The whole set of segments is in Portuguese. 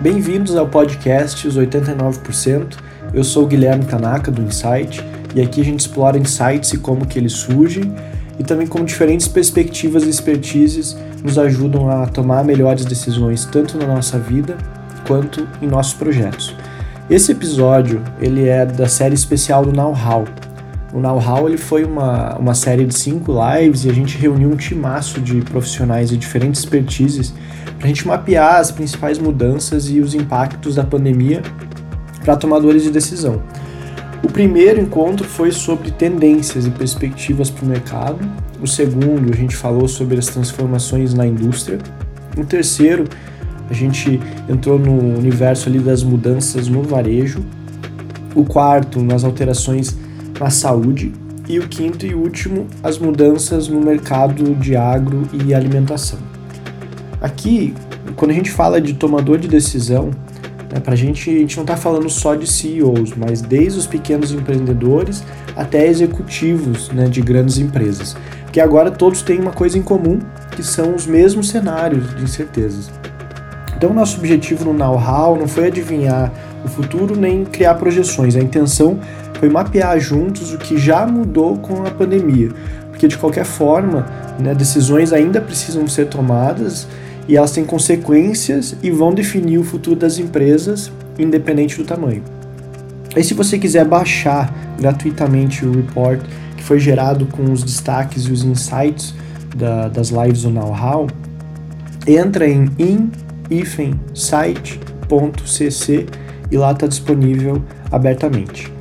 Bem-vindos ao podcast Os 89%. Eu sou o Guilherme Tanaka do Insight e aqui a gente explora insights e como que eles surgem e também como diferentes perspectivas e expertises nos ajudam a tomar melhores decisões tanto na nossa vida quanto em nossos projetos. Esse episódio ele é da série especial do Know How. O Know How ele foi uma, uma série de cinco lives e a gente reuniu um timaço de profissionais de diferentes expertises para a gente mapear as principais mudanças e os impactos da pandemia para tomadores de decisão. O primeiro encontro foi sobre tendências e perspectivas para o mercado. O segundo, a gente falou sobre as transformações na indústria. O terceiro, a gente entrou no universo ali das mudanças no varejo. O quarto, nas alterações na saúde. E o quinto e último, as mudanças no mercado de agro e alimentação. Aqui, quando a gente fala de tomador de decisão, né, para a gente, a gente não está falando só de CEOs, mas desde os pequenos empreendedores até executivos né, de grandes empresas. Que agora todos têm uma coisa em comum, que são os mesmos cenários de incertezas. Então, nosso objetivo no know-how não foi adivinhar o futuro nem criar projeções. A intenção foi mapear juntos o que já mudou com a pandemia, porque de qualquer forma, né, decisões ainda precisam ser tomadas e elas têm consequências e vão definir o futuro das empresas, independente do tamanho. E se você quiser baixar gratuitamente o report que foi gerado com os destaques e os insights da, das lives do Know-How, entra em in-site.cc e lá está disponível abertamente.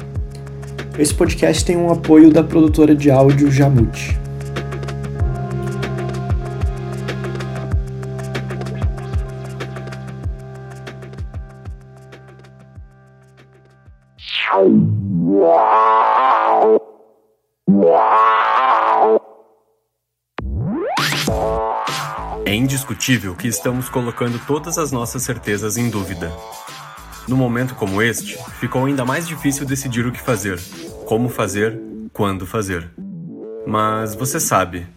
Esse podcast tem um apoio da produtora de áudio Jamute. É indiscutível que estamos colocando todas as nossas certezas em dúvida. No momento como este, ficou ainda mais difícil decidir o que fazer, como fazer, quando fazer. Mas você sabe.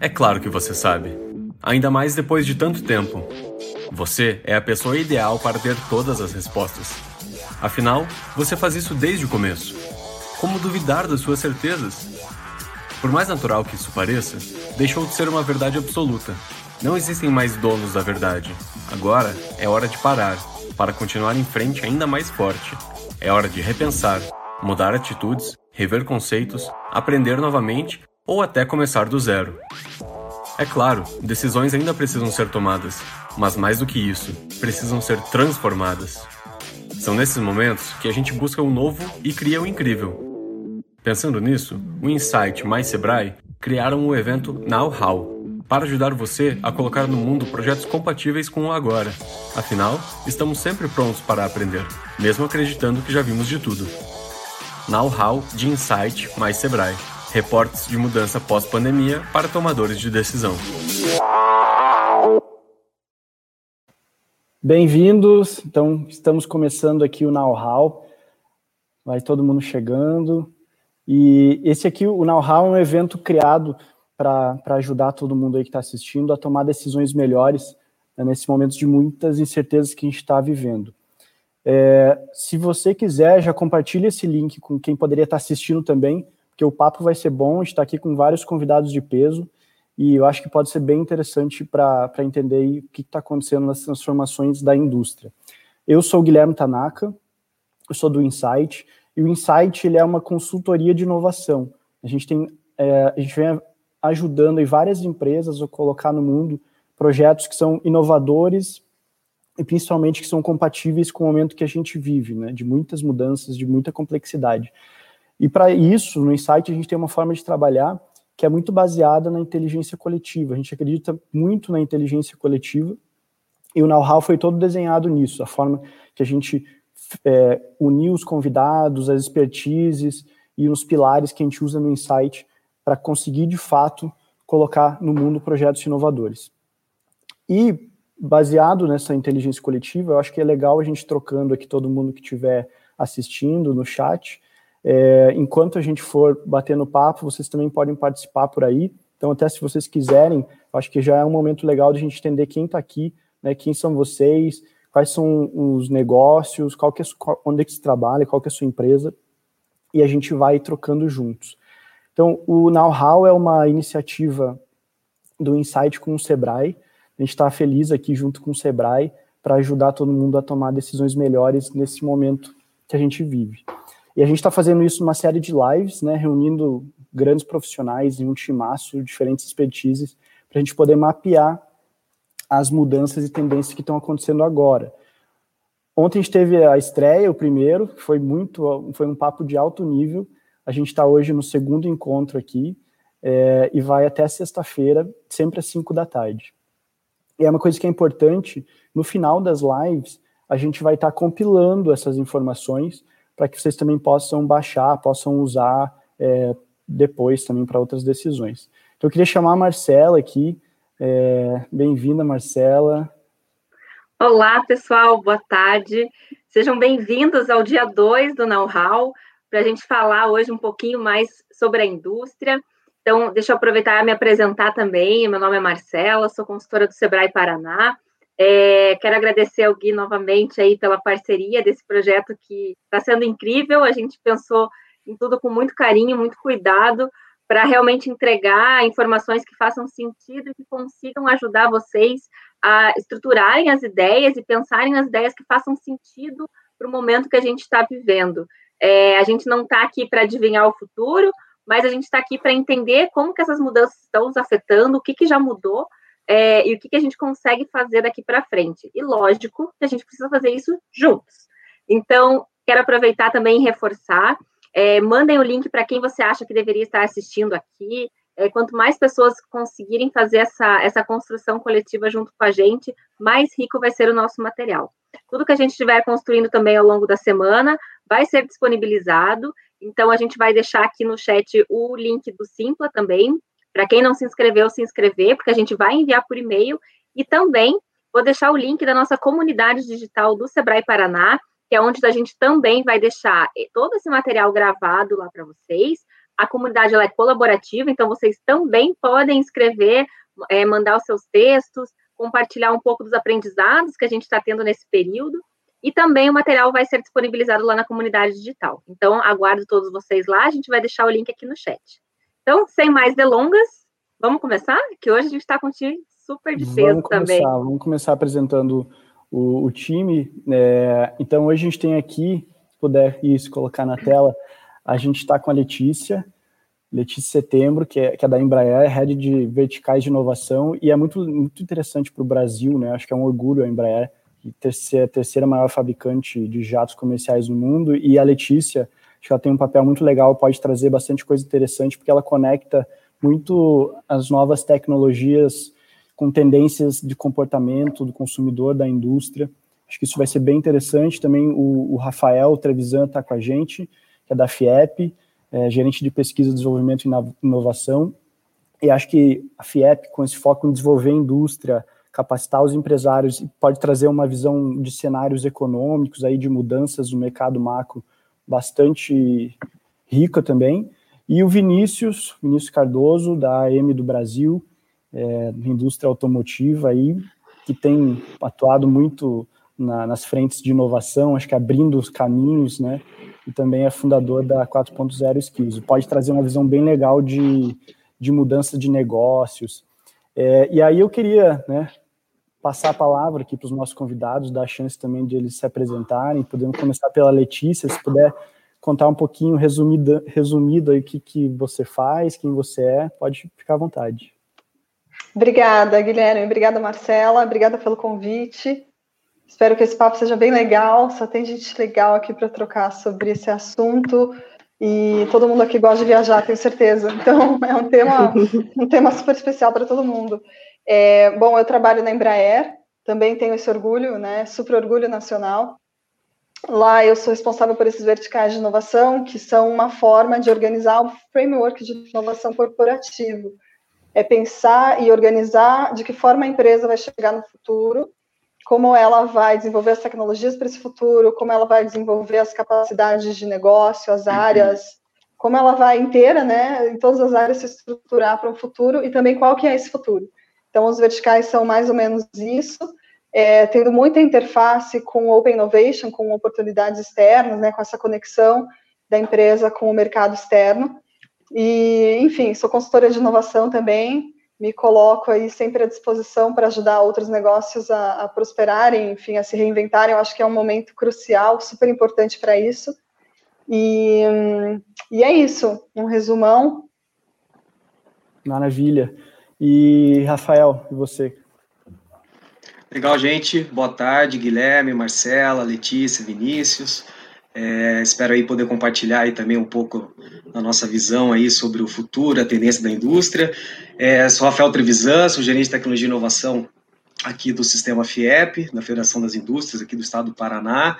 É claro que você sabe. Ainda mais depois de tanto tempo. Você é a pessoa ideal para ter todas as respostas. Afinal, você faz isso desde o começo. Como duvidar das suas certezas? Por mais natural que isso pareça, deixou de ser uma verdade absoluta. Não existem mais donos da verdade. Agora é hora de parar, para continuar em frente ainda mais forte. É hora de repensar, mudar atitudes, rever conceitos, aprender novamente ou até começar do zero. É claro, decisões ainda precisam ser tomadas, mas mais do que isso, precisam ser transformadas. São nesses momentos que a gente busca o novo e cria o incrível. Pensando nisso, o Insight mais Sebrae criaram o evento Now How para ajudar você a colocar no mundo projetos compatíveis com o agora. Afinal, estamos sempre prontos para aprender, mesmo acreditando que já vimos de tudo. Now How de Insight mais Sebrae. Reportes de mudança pós-pandemia para tomadores de decisão. Bem-vindos. Então, estamos começando aqui o Now How. Vai todo mundo chegando. E esse aqui, o Know How, é um evento criado para ajudar todo mundo aí que está assistindo a tomar decisões melhores né, nesse momento de muitas incertezas que a gente está vivendo. É, se você quiser, já compartilhe esse link com quem poderia estar tá assistindo também, porque o papo vai ser bom, a gente está aqui com vários convidados de peso, e eu acho que pode ser bem interessante para entender o que está acontecendo nas transformações da indústria. Eu sou o Guilherme Tanaka, eu sou do Insight, e o Insight ele é uma consultoria de inovação. A gente tem, é, a gente vem ajudando em várias empresas a colocar no mundo projetos que são inovadores e principalmente que são compatíveis com o momento que a gente vive, né, de muitas mudanças, de muita complexidade. E para isso, no Insight, a gente tem uma forma de trabalhar que é muito baseada na inteligência coletiva. A gente acredita muito na inteligência coletiva e o know-how foi todo desenhado nisso, a forma que a gente é, unir os convidados, as expertises e os pilares que a gente usa no Insight para conseguir, de fato, colocar no mundo projetos inovadores. E, baseado nessa inteligência coletiva, eu acho que é legal a gente trocando aqui todo mundo que estiver assistindo no chat. É, enquanto a gente for batendo papo, vocês também podem participar por aí. Então, até se vocês quiserem, acho que já é um momento legal de a gente entender quem está aqui, né, quem são vocês, quais são os negócios, qual que é, onde é que se trabalha, qual que é a sua empresa, e a gente vai trocando juntos. Então, o Know-How é uma iniciativa do Insight com o Sebrae. A gente está feliz aqui junto com o Sebrae para ajudar todo mundo a tomar decisões melhores nesse momento que a gente vive. E a gente está fazendo isso numa série de lives, né, reunindo grandes profissionais em um timaço, diferentes expertises, para a gente poder mapear as mudanças e tendências que estão acontecendo agora. Ontem a gente teve a estreia, o primeiro, que foi muito, foi um papo de alto nível. A gente está hoje no segundo encontro aqui é, e vai até sexta-feira, sempre às 5 da tarde. E é uma coisa que é importante, no final das lives, a gente vai estar tá compilando essas informações para que vocês também possam baixar, possam usar é, depois também para outras decisões. Então eu queria chamar a Marcela aqui. É, Bem-vinda, Marcela. Olá, pessoal, boa tarde. Sejam bem-vindos ao dia 2 do Know-How, para a gente falar hoje um pouquinho mais sobre a indústria. Então, deixa eu aproveitar e me apresentar também. Meu nome é Marcela, sou consultora do Sebrae Paraná. É, quero agradecer ao Gui novamente aí pela parceria desse projeto que está sendo incrível. A gente pensou em tudo com muito carinho, muito cuidado, para realmente entregar informações que façam sentido e que consigam ajudar vocês a estruturarem as ideias e pensarem nas ideias que façam sentido para o momento que a gente está vivendo. É, a gente não está aqui para adivinhar o futuro, mas a gente está aqui para entender como que essas mudanças estão nos afetando, o que, que já mudou é, e o que, que a gente consegue fazer daqui para frente. E lógico que a gente precisa fazer isso juntos. Então, quero aproveitar também e reforçar. É, mandem o link para quem você acha que deveria estar assistindo aqui. É, quanto mais pessoas conseguirem fazer essa, essa construção coletiva junto com a gente, mais rico vai ser o nosso material. Tudo que a gente estiver construindo também ao longo da semana vai ser disponibilizado. Então, a gente vai deixar aqui no chat o link do Simpla também, para quem não se inscreveu, se inscrever, porque a gente vai enviar por e-mail. E também vou deixar o link da nossa comunidade digital do Sebrae Paraná, que é onde a gente também vai deixar todo esse material gravado lá para vocês. A comunidade ela é colaborativa, então vocês também podem escrever, é, mandar os seus textos, compartilhar um pouco dos aprendizados que a gente está tendo nesse período. E também o material vai ser disponibilizado lá na comunidade digital. Então, aguardo todos vocês lá, a gente vai deixar o link aqui no chat. Então, sem mais delongas, vamos começar? Que hoje a gente está com um time super de peso também. Vamos começar apresentando o, o time. É, então, hoje a gente tem aqui, se puder isso, colocar na tela, a gente está com a Letícia, Letícia Setembro, que é, que é da Embraer, head de verticais de inovação, e é muito, muito interessante para o Brasil, né? Acho que é um orgulho a Embraer ter, ser a terceira maior fabricante de jatos comerciais no mundo, e a Letícia, acho que ela tem um papel muito legal, pode trazer bastante coisa interessante, porque ela conecta muito as novas tecnologias com tendências de comportamento do consumidor, da indústria. Acho que isso vai ser bem interessante. Também o, o Rafael Trevisan está com a gente, é da FIEP, é, gerente de pesquisa, desenvolvimento e inovação. E acho que a FIEP, com esse foco em desenvolver a indústria, capacitar os empresários, pode trazer uma visão de cenários econômicos, aí de mudanças no mercado macro bastante rica também. E o Vinícius, Vinícius Cardoso, da AM do Brasil, é, indústria automotiva, aí, que tem atuado muito na, nas frentes de inovação, acho que abrindo os caminhos, né? E também é fundador da 4.0 Skills. Pode trazer uma visão bem legal de, de mudança de negócios. É, e aí eu queria né, passar a palavra aqui para os nossos convidados, dar a chance também de eles se apresentarem. Podemos começar pela Letícia, se puder contar um pouquinho resumido, resumido aí o que, que você faz, quem você é, pode ficar à vontade. Obrigada, Guilherme. Obrigada, Marcela. Obrigada pelo convite. Espero que esse papo seja bem legal. Só tem gente legal aqui para trocar sobre esse assunto. E todo mundo aqui gosta de viajar, tenho certeza. Então, é um tema, um tema super especial para todo mundo. É, bom, eu trabalho na Embraer, também tenho esse orgulho, né? Super orgulho nacional. Lá eu sou responsável por esses verticais de inovação, que são uma forma de organizar o framework de inovação corporativo é pensar e organizar de que forma a empresa vai chegar no futuro, como ela vai desenvolver as tecnologias para esse futuro, como ela vai desenvolver as capacidades de negócio, as áreas, como ela vai inteira, né, em todas as áreas se estruturar para um futuro e também qual que é esse futuro. Então, os verticais são mais ou menos isso. é, tendo muita interface com Open Innovation, com oportunidades externas, né, com essa conexão da empresa com o mercado externo. E, enfim, sou consultora de inovação também, me coloco aí sempre à disposição para ajudar outros negócios a, a, prosperarem, enfim, a se reinventarem. Eu acho que é um momento crucial, super importante para isso. E, e é isso, um resumão. Maravilha. E Rafael, e você? Legal, gente. Boa tarde, Guilherme, Marcela, Letícia, Vinícius. É, espero aí poder compartilhar aí também um pouco da nossa visão aí sobre o futuro, a tendência da indústria. É, sou Rafael Trevisan, sou gerente de tecnologia e inovação aqui do Sistema FIEP, da Federação das Indústrias aqui do estado do Paraná.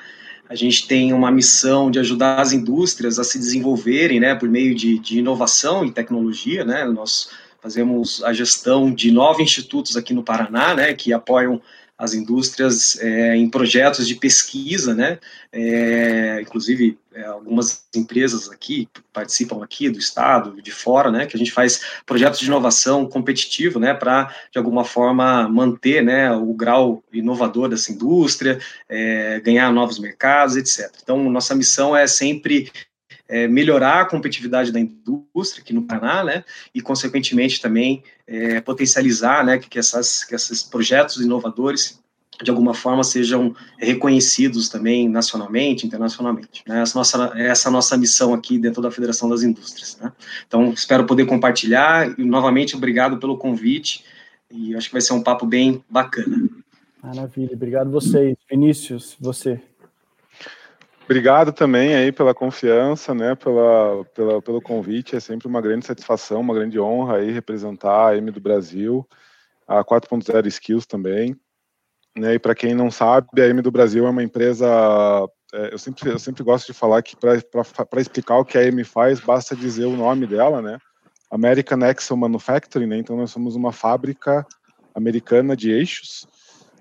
A gente tem uma missão de ajudar as indústrias a se desenvolverem, né, por meio de, de inovação e tecnologia, né. Nós fazemos a gestão de nove institutos aqui no Paraná, né, que apoiam as indústrias é, em projetos de pesquisa, né? É, inclusive é, algumas empresas aqui participam aqui do estado, de fora, né? Que a gente faz projetos de inovação competitivo, né? Para de alguma forma manter, né? O grau inovador dessa indústria, ganhar novos mercados, etc. Então nossa missão é sempre melhorar a competitividade da indústria aqui no Paraná, né, e consequentemente também é, potencializar, né, que, que, essas, que esses projetos inovadores de alguma forma sejam reconhecidos também nacionalmente, internacionalmente. Né? Essa nossa essa nossa missão aqui dentro da Federação das Indústrias. Né? Então espero poder compartilhar e novamente obrigado pelo convite e acho que vai ser um papo bem bacana. Maravilha, obrigado vocês, Vinícius, você. Obrigado também aí pela confiança, né, pela, pela, pelo convite. É sempre uma grande satisfação, uma grande honra aí representar a M do Brasil, a 4.0 Skills também. Né, e para quem não sabe, a M do Brasil é uma empresa. É, eu, sempre, eu sempre gosto de falar que para explicar o que a M faz, basta dizer o nome dela, né? American Axle Manufacturing, né? Então nós somos uma fábrica americana de eixos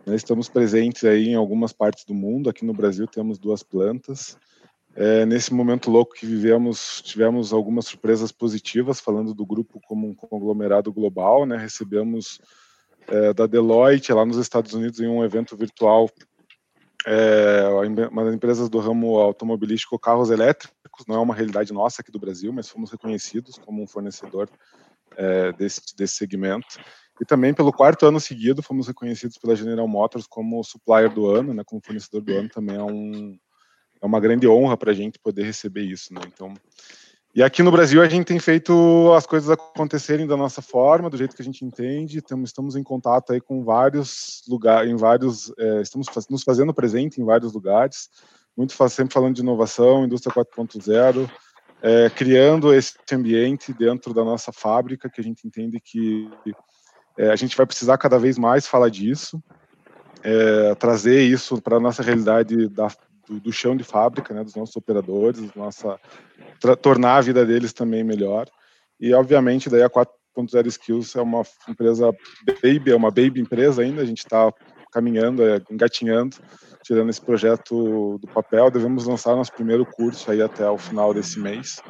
né, estamos presentes aí em algumas partes do mundo. Aqui no Brasil temos duas plantas. É, nesse momento louco que vivemos, tivemos algumas surpresas positivas, falando do grupo como um conglomerado global. Né? Recebemos é, da Deloitte, lá nos Estados Unidos, em um evento virtual, é, uma das empresas do ramo automobilístico carros elétricos. Não é uma realidade nossa aqui do Brasil, mas fomos reconhecidos como um fornecedor é, desse, desse segmento. E também pelo quarto ano seguido fomos reconhecidos pela General Motors como supplier do ano, né, como fornecedor do ano. Também é, um, é uma grande honra para a gente poder receber isso. Né? Então, e aqui no Brasil a gente tem feito as coisas acontecerem da nossa forma, do jeito que a gente entende. Estamos, em contato aí com vários lugares, em vários, é, estamos nos fazendo presente em vários lugares. Muito sempre falando de inovação, indústria 4.0, é, criando esse ambiente dentro da nossa fábrica que a gente entende que é, a gente vai precisar cada vez mais falar disso, é, trazer isso para a nossa realidade da, do, do, chão de fábrica, né, dos nossos operadores, nossa, tornar a vida deles também melhor. E, obviamente, daí a 4.0 Skills é uma empresa baby, é uma baby empresa ainda, a gente está caminhando, é, engatinhando, tirando esse projeto do papel. Devemos lançar nosso primeiro curso aí até o final desse mês.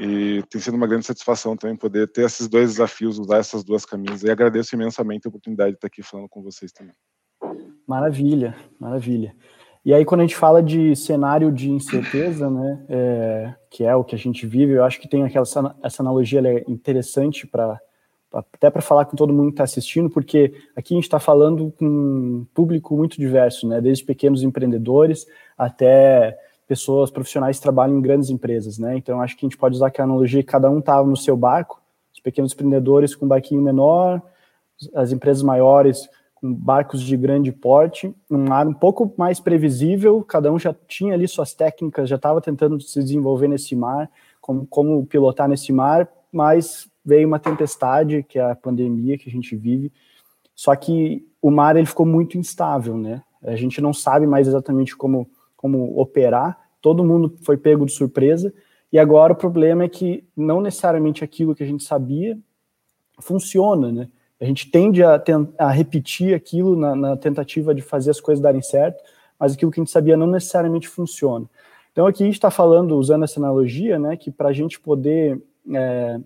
E tem sido uma grande satisfação também poder ter esses dois desafios, usar essas duas camisas. E agradeço imensamente a oportunidade de estar aqui falando com vocês também. Maravilha, maravilha. E aí, quando a gente fala de cenário de incerteza, né, é, que é o que a gente vive, eu acho que tem aquela essa analogia é interessante para até para falar com todo mundo que está assistindo, porque aqui a gente está falando com um público muito diverso, né, desde pequenos empreendedores até pessoas profissionais que trabalham em grandes empresas, né? Então acho que a gente pode usar aquela analogia que cada um estava no seu barco, os pequenos empreendedores com um barquinho menor, as empresas maiores com barcos de grande porte, um mar um pouco mais previsível, cada um já tinha ali suas técnicas, já estava tentando se desenvolver nesse mar, como, como pilotar nesse mar, mas veio uma tempestade, que é a pandemia que a gente vive, só que o mar ele ficou muito instável, né? A gente não sabe mais exatamente como como operar, todo mundo foi pego de surpresa, e agora o problema é que não necessariamente aquilo que a gente sabia funciona, né? A gente tende a, a repetir aquilo na, na, tentativa de fazer as coisas darem certo, mas aquilo que a gente sabia não necessariamente funciona. Então aqui a gente está falando, usando essa analogia, né, que para a gente poder é,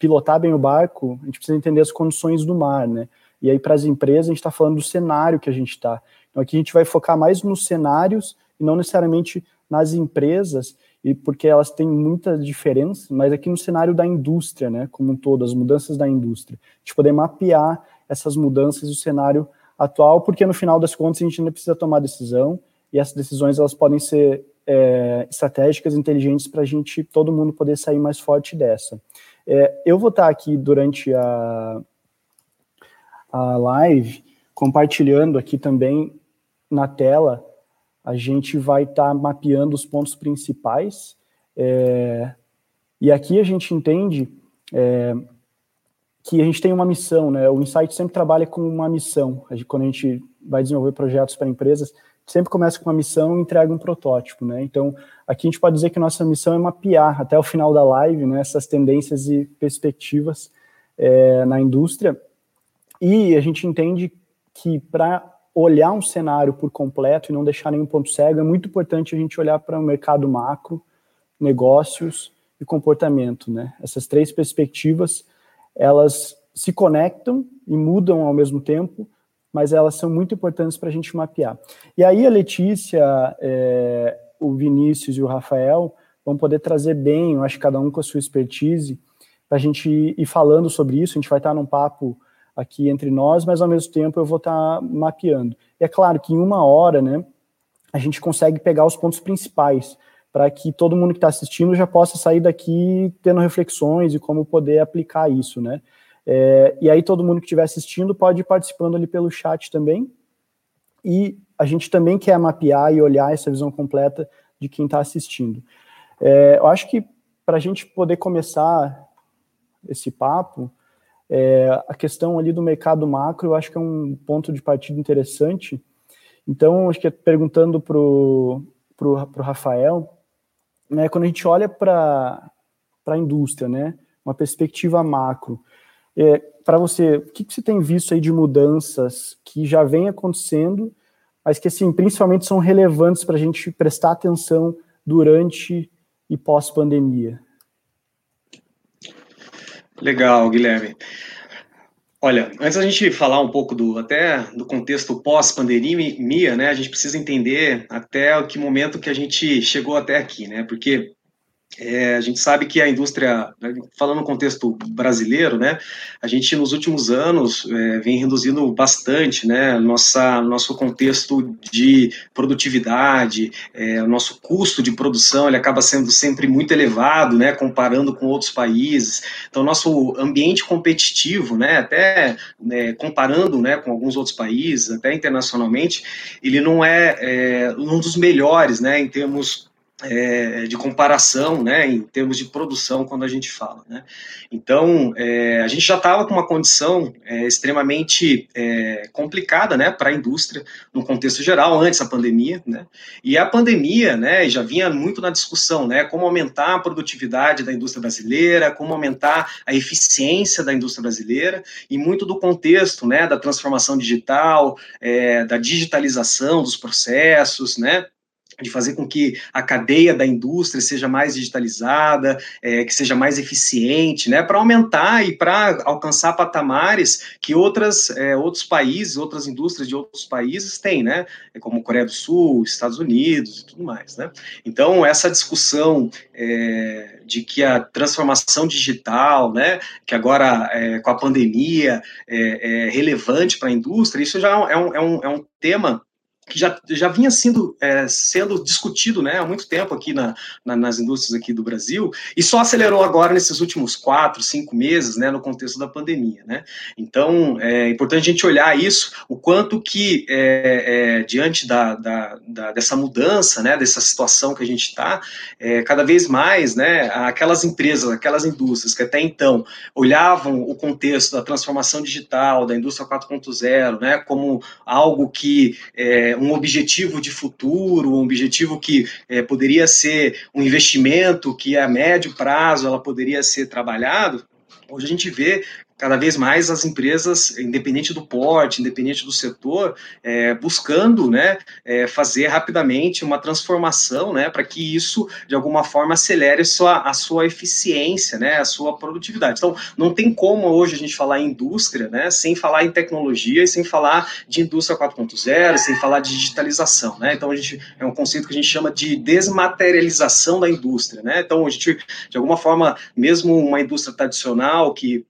pilotar bem o barco, a gente precisa entender as condições do mar, né? E aí, para as empresas, a gente está falando do cenário que a gente está. Então, aqui a gente vai focar mais nos cenários e não necessariamente nas empresas, e porque elas têm muita diferença, mas aqui no cenário da indústria, né, como um todo, as mudanças da indústria. Gente poder mapear essas mudanças do cenário atual, porque no final das contas a gente ainda precisa tomar decisão, e essas decisões elas podem ser é, estratégicas, inteligentes, para a gente, todo mundo poder sair mais forte dessa. É, eu vou estar aqui durante a, a live, compartilhando aqui também na tela, a gente vai estar tá mapeando os pontos principais, é, e aqui a gente entende é, que a gente tem uma missão, né? O Insight sempre trabalha com uma missão. A gente, quando a gente vai desenvolver projetos para empresas, sempre começa com uma missão e entrega um protótipo, né? Então, aqui a gente pode dizer que nossa missão é mapear até o final da live, né, essas tendências e perspectivas é, na indústria e a gente entende que para olhar um cenário por completo e não deixar nenhum ponto cego, é muito importante a gente olhar para o mercado macro, negócios e comportamento, né? Essas três perspectivas, elas se conectam e mudam ao mesmo tempo, mas elas são muito importantes para a gente mapear. E aí a Letícia, é, o Vinícius e o Rafael vão poder trazer bem, eu acho que cada um com a sua expertise, para a gente ir falando sobre isso, a gente vai estar num papo aqui entre nós, mas ao mesmo tempo eu vou estar tá mapeando. E é claro que em uma hora, né, a gente consegue pegar os pontos principais para que todo mundo que está assistindo já possa sair daqui tendo reflexões e como poder aplicar isso, né? É, e aí todo mundo que estiver assistindo pode ir participando ali pelo chat também. E a gente também quer mapear e olhar essa visão completa de quem está assistindo. É, eu acho que para a gente poder começar esse papo, é, a questão ali do mercado macro, eu acho que é um ponto de partida interessante. Então, acho que perguntando para o Rafael, né, quando a gente olha para a indústria, né, uma perspectiva macro, é, para você, o que, que você tem visto aí de mudanças que já vem acontecendo, mas que, assim, principalmente são relevantes para a gente prestar atenção durante e pós-pandemia? Legal, Guilherme. Olha, antes da gente falar um pouco do até do contexto pós-pandemia, né, a gente precisa entender até que momento que a gente chegou até aqui, né? Porque é, a gente sabe que a indústria, falando no contexto brasileiro, né, a gente nos últimos anos é, vem reduzindo bastante, né, nossa nosso contexto de produtividade, é, nosso custo de produção, ele acaba sendo sempre muito elevado, né, comparando com outros países. Então, nosso ambiente competitivo, né, até né, comparando, né, com alguns outros países, até internacionalmente, ele não é, é um dos melhores, né, em termos é, de comparação, né, em termos de produção, quando a gente fala, né. Então, é, a gente já estava com uma condição é, extremamente é, complicada, né, para a indústria, no contexto geral, antes da pandemia, né, e a pandemia, né, já vinha muito na discussão, né, como aumentar a produtividade da indústria brasileira, como aumentar a eficiência da indústria brasileira, e muito do contexto, né, da transformação digital, é, da digitalização dos processos, né, de fazer com que a cadeia da indústria seja mais digitalizada, é, que seja mais eficiente, né, para aumentar e para alcançar patamares que outras, é, outros países, outras indústrias de outros países têm, né, como Coreia do Sul, Estados Unidos e tudo mais, né. Então, essa discussão é, de que a transformação digital, né, que agora é, com a pandemia é, é relevante para a indústria, isso já é um, é um, é um tema que já, já vinha sendo, é, sendo discutido né, há muito tempo aqui na, na, nas indústrias aqui do Brasil, e só acelerou agora nesses últimos quatro, cinco meses, né, no contexto da pandemia. Né? Então, é importante a gente olhar isso, o quanto que, é, é, diante da, da, da, dessa mudança, né, dessa situação que a gente está, é, cada vez mais, né, aquelas empresas, aquelas indústrias que até então olhavam o contexto da transformação digital, da indústria 4.0, né, como algo que é, um objetivo de futuro, um objetivo que é, poderia ser um investimento que a médio prazo ela poderia ser trabalhado, hoje a gente vê cada vez mais as empresas, independente do porte, independente do setor, é, buscando né, é, fazer rapidamente uma transformação né, para que isso, de alguma forma, acelere sua, a sua eficiência, né, a sua produtividade. Então, não tem como hoje a gente falar em indústria né, sem falar em tecnologia e sem falar de indústria 4.0, sem falar de digitalização. Né? Então, a gente, é um conceito que a gente chama de desmaterialização da indústria. Né? Então, a gente, de alguma forma, mesmo uma indústria tradicional que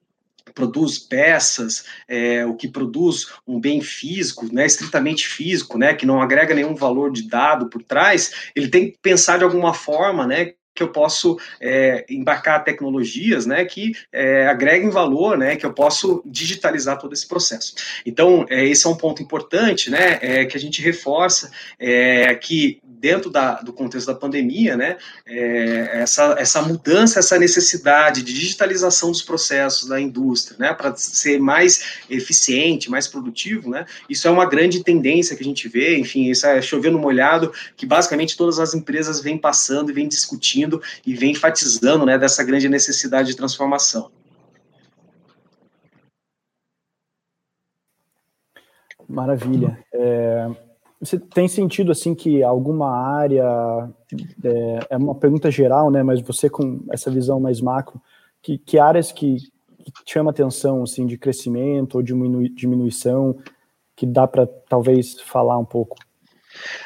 produz peças, é, o que produz um bem físico, né, estritamente físico, né, que não agrega nenhum valor de dado por trás, ele tem que pensar de alguma forma, né, que eu posso é, embarcar tecnologias né, que é, agreguem valor, né, que eu posso digitalizar todo esse processo. Então, é, esse é um ponto importante né, é, que a gente reforça, é, que dentro da, do contexto da pandemia, né, é, essa, essa mudança, essa necessidade de digitalização dos processos da indústria, né, para ser mais eficiente, mais produtivo, né, isso é uma grande tendência que a gente vê, enfim, isso é chovendo molhado, que basicamente todas as empresas vêm passando e vêm discutindo e vêm enfatizando, né, dessa grande necessidade de transformação. Maravilha. É, você tem sentido assim que alguma área é, é, uma pergunta geral, né? Mas você com essa visão mais macro, que, que áreas que, que chama atenção assim de crescimento ou diminu, diminuição que dá para talvez falar um pouco?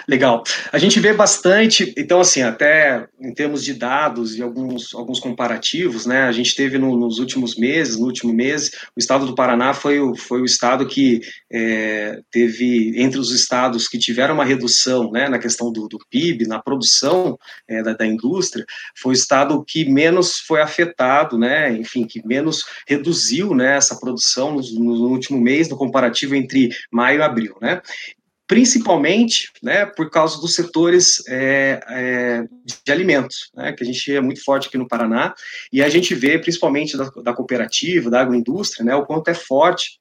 Legal. A gente vê bastante, então, assim, até em termos de dados e alguns, alguns comparativos, né? A gente teve no, nos últimos meses, no último mês, o estado do Paraná foi o, foi o estado que é, teve, entre os estados que tiveram uma redução né, na questão do, do PIB, na produção é, da, da, indústria, foi o estado que menos foi afetado, né? Enfim, que menos reduziu né, essa produção no, no último mês, no comparativo entre maio e abril, né? Principalmente né, por causa dos setores é, é, de alimentos, né, que a gente é muito forte aqui no Paraná, e a gente vê, principalmente da, da cooperativa, da agroindústria, né, o quanto é forte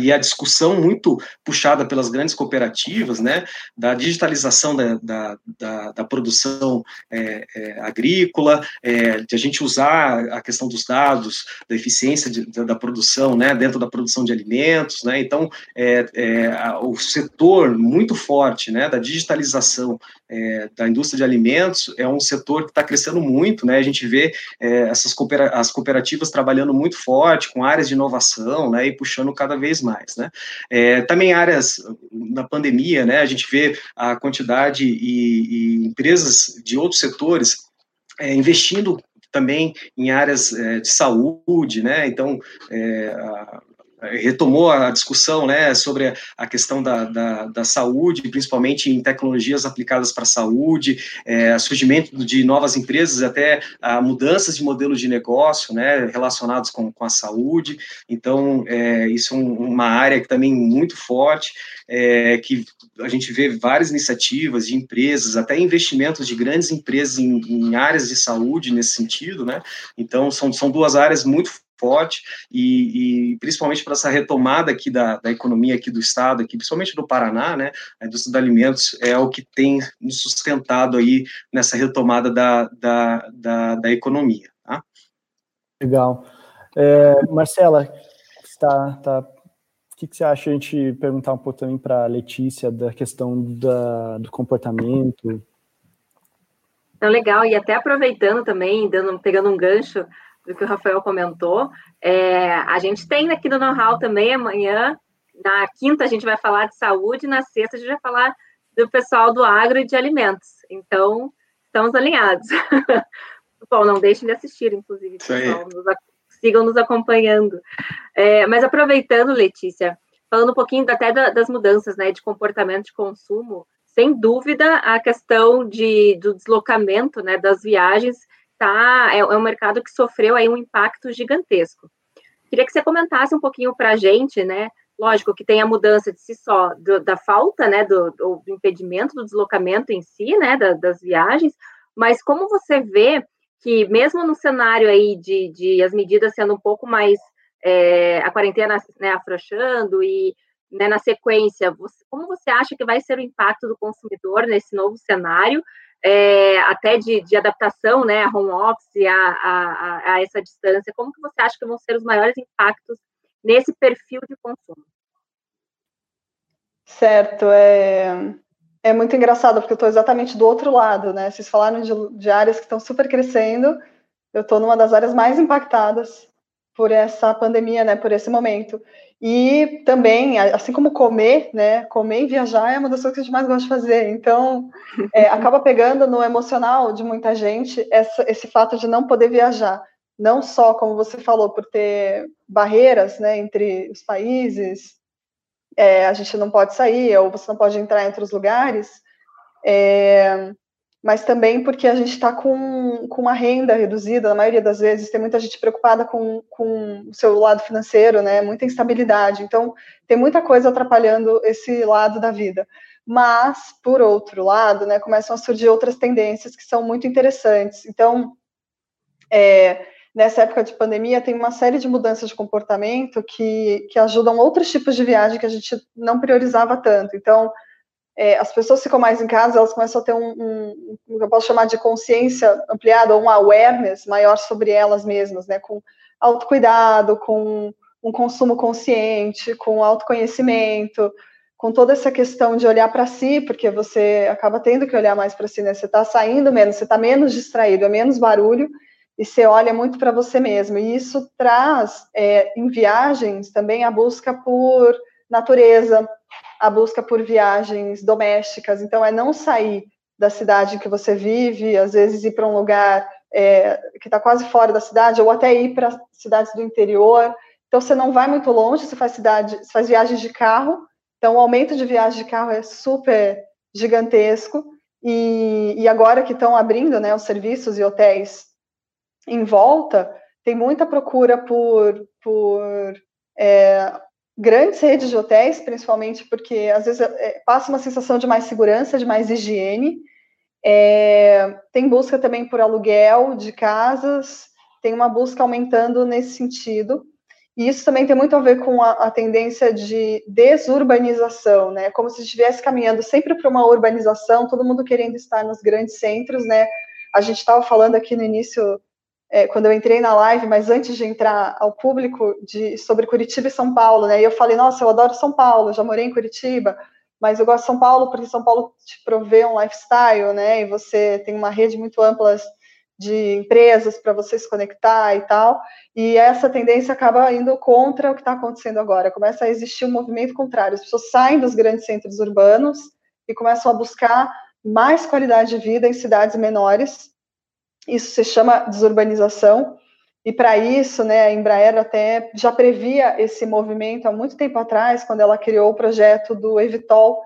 e a discussão muito puxada pelas grandes cooperativas, né, da digitalização da, da, da, da produção é, é, agrícola, é, de a gente usar a questão dos dados, da eficiência de, da, da, produção, né, dentro da produção de alimentos, né, então é, é, a, o setor muito forte, né, da digitalização é, da indústria de alimentos é um setor que está crescendo muito, né, a gente vê essas coopera as cooperativas trabalhando muito forte com áreas de inovação, né, e puxando cada vez mais, né? É, também áreas na pandemia, né? A gente vê a quantidade e, e empresas de outros setores é, investindo também em áreas é, de saúde, né? Então, é, a, retomou a discussão né, sobre a questão da, da, da saúde, principalmente em tecnologias aplicadas para a saúde, é, surgimento de novas empresas, até mudanças de modelos de negócio né, relacionados com, com a saúde. Então, é, isso é um, uma área que também muito forte, é, que a gente vê várias iniciativas de empresas, até investimentos de grandes empresas em, em áreas de saúde nesse sentido. Né? Então, são, são duas áreas muito forte e, e principalmente para essa retomada aqui da, da economia aqui do estado, aqui, principalmente do Paraná, né, a indústria de alimentos é o que tem nos sustentado aí nessa retomada da, da, da, da economia. Tá? Legal. É, Marcela, está, tá, o que, que você acha a gente perguntar um pouco também para a Letícia da questão da, do comportamento? Então, legal, e até aproveitando também, dando, pegando um gancho do que o Rafael comentou. É, a gente tem aqui no Know-How também amanhã, na quinta a gente vai falar de saúde, na sexta a gente vai falar do pessoal do agro e de alimentos. Então, estamos alinhados. Bom, não deixem de assistir, inclusive, pessoal, nos, sigam nos acompanhando. É, mas aproveitando, Letícia, falando um pouquinho até das mudanças né, de comportamento de consumo, sem dúvida a questão de, do deslocamento né, das viagens tá, é, é um mercado que sofreu aí um impacto gigantesco. Queria que você comentasse um pouquinho para a gente, né? Lógico que tem a mudança de si só do, da falta, né, do, do, impedimento do deslocamento em si, né, da, das viagens, mas como você vê que mesmo no cenário aí de, de as medidas sendo um pouco mais é, a quarentena né, afrouxando e né, na sequência, você, como você acha que vai ser o impacto do consumidor nesse novo cenário é, até de, de, adaptação, né, a home office, a, a, a, essa distância, como que você acha que vão ser os maiores impactos nesse perfil de consumo? Certo, é, é muito engraçado, porque eu estou exatamente do outro lado, né, vocês falaram de, de áreas que estão super crescendo, eu estou numa das áreas mais impactadas por essa pandemia, né, por esse momento. E também, assim como comer, né, comer e viajar é uma das coisas que a gente mais gosta de fazer. Então, é, acaba pegando no emocional de muita gente essa, esse fato de não poder viajar. Não só, como você falou, por ter barreiras, né, entre os países, é, a gente não pode sair, ou você não pode entrar em outros lugares, é, mas também porque a gente está com, com uma renda reduzida, na maioria das vezes, tem muita gente preocupada com, com o seu lado financeiro, né, muita instabilidade, então tem muita coisa atrapalhando esse lado da vida. Mas, por outro lado, né, começam a surgir outras tendências que são muito interessantes. Então, é, nessa época de pandemia, tem uma série de mudanças de comportamento que, que ajudam outros tipos de viagem que a gente não priorizava tanto. Então, é, as pessoas ficam mais em casa, elas começam a ter um, um, um, eu posso chamar de consciência ampliada, ou um awareness maior sobre elas mesmas, né, com autocuidado, com um consumo consciente, com autoconhecimento, com toda essa questão de olhar para si, porque você acaba tendo que olhar mais para si, né, você está saindo menos, você está menos distraído, é menos barulho, e você olha muito para você mesmo, e isso traz, é, em viagens, também a busca por natureza, a busca por viagens domésticas. Então, é não sair da cidade que você vive, às vezes ir para um lugar é, que está quase fora da cidade, ou até ir para cidades do interior. Então, você não vai muito longe, você faz, cidade, você faz viagens de carro. Então, o aumento de viagem de carro é super gigantesco. E, e agora que estão abrindo né, os serviços e hotéis em volta, tem muita procura por, por é, grandes redes de hotéis, principalmente porque às vezes é, passa uma sensação de mais segurança, de mais higiene. É, tem busca também por aluguel de casas, tem uma busca aumentando nesse sentido. E isso também tem muito a ver com a, a tendência de desurbanização, né? Como se estivesse caminhando sempre para uma urbanização, todo mundo querendo estar nos grandes centros, né? A gente estava falando aqui no início é, quando eu entrei na live, mas antes de entrar ao público de, sobre Curitiba e São Paulo, né? E eu falei, nossa, eu adoro São Paulo, já morei em Curitiba, mas eu gosto de São Paulo porque São Paulo te provê um lifestyle, né? E você tem uma rede muito ampla de empresas para você se conectar e tal. E essa tendência acaba indo contra o que está acontecendo agora. Começa a existir um movimento contrário. As pessoas saem dos grandes centros urbanos e começam a buscar mais qualidade de vida em cidades menores isso se chama desurbanização. E para isso, né, a Embraer até já previa esse movimento há muito tempo atrás, quando ela criou o projeto do Evitol,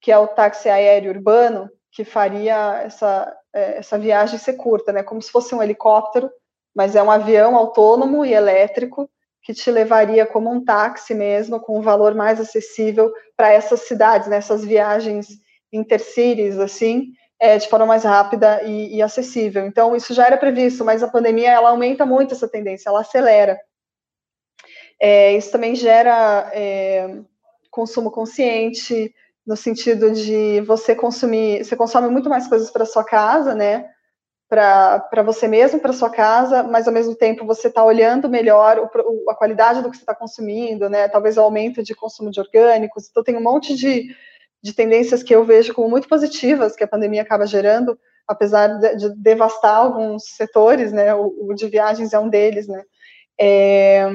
que é o táxi aéreo urbano, que faria essa, é, essa viagem ser curta, né, como se fosse um helicóptero, mas é um avião autônomo e elétrico que te levaria como um táxi mesmo, com um valor mais acessível para essas cidades, nessas né, viagens intercities, assim, é, de forma mais rápida e, e, acessível. Então, isso já era previsto, mas a pandemia ela aumenta muito essa tendência, ela acelera. É, isso também gera é, consumo consciente, no sentido de você consumir, você consome muito mais coisas para sua casa, né? Para você mesmo, para sua casa, mas ao mesmo tempo você está olhando melhor o, a qualidade do que você está consumindo, né? Talvez o aumento de consumo de orgânicos. Então tem um monte de, de tendências que eu vejo como muito positivas que a pandemia acaba gerando, apesar de, de devastar alguns setores, né? O, o, de viagens é um deles, né? É,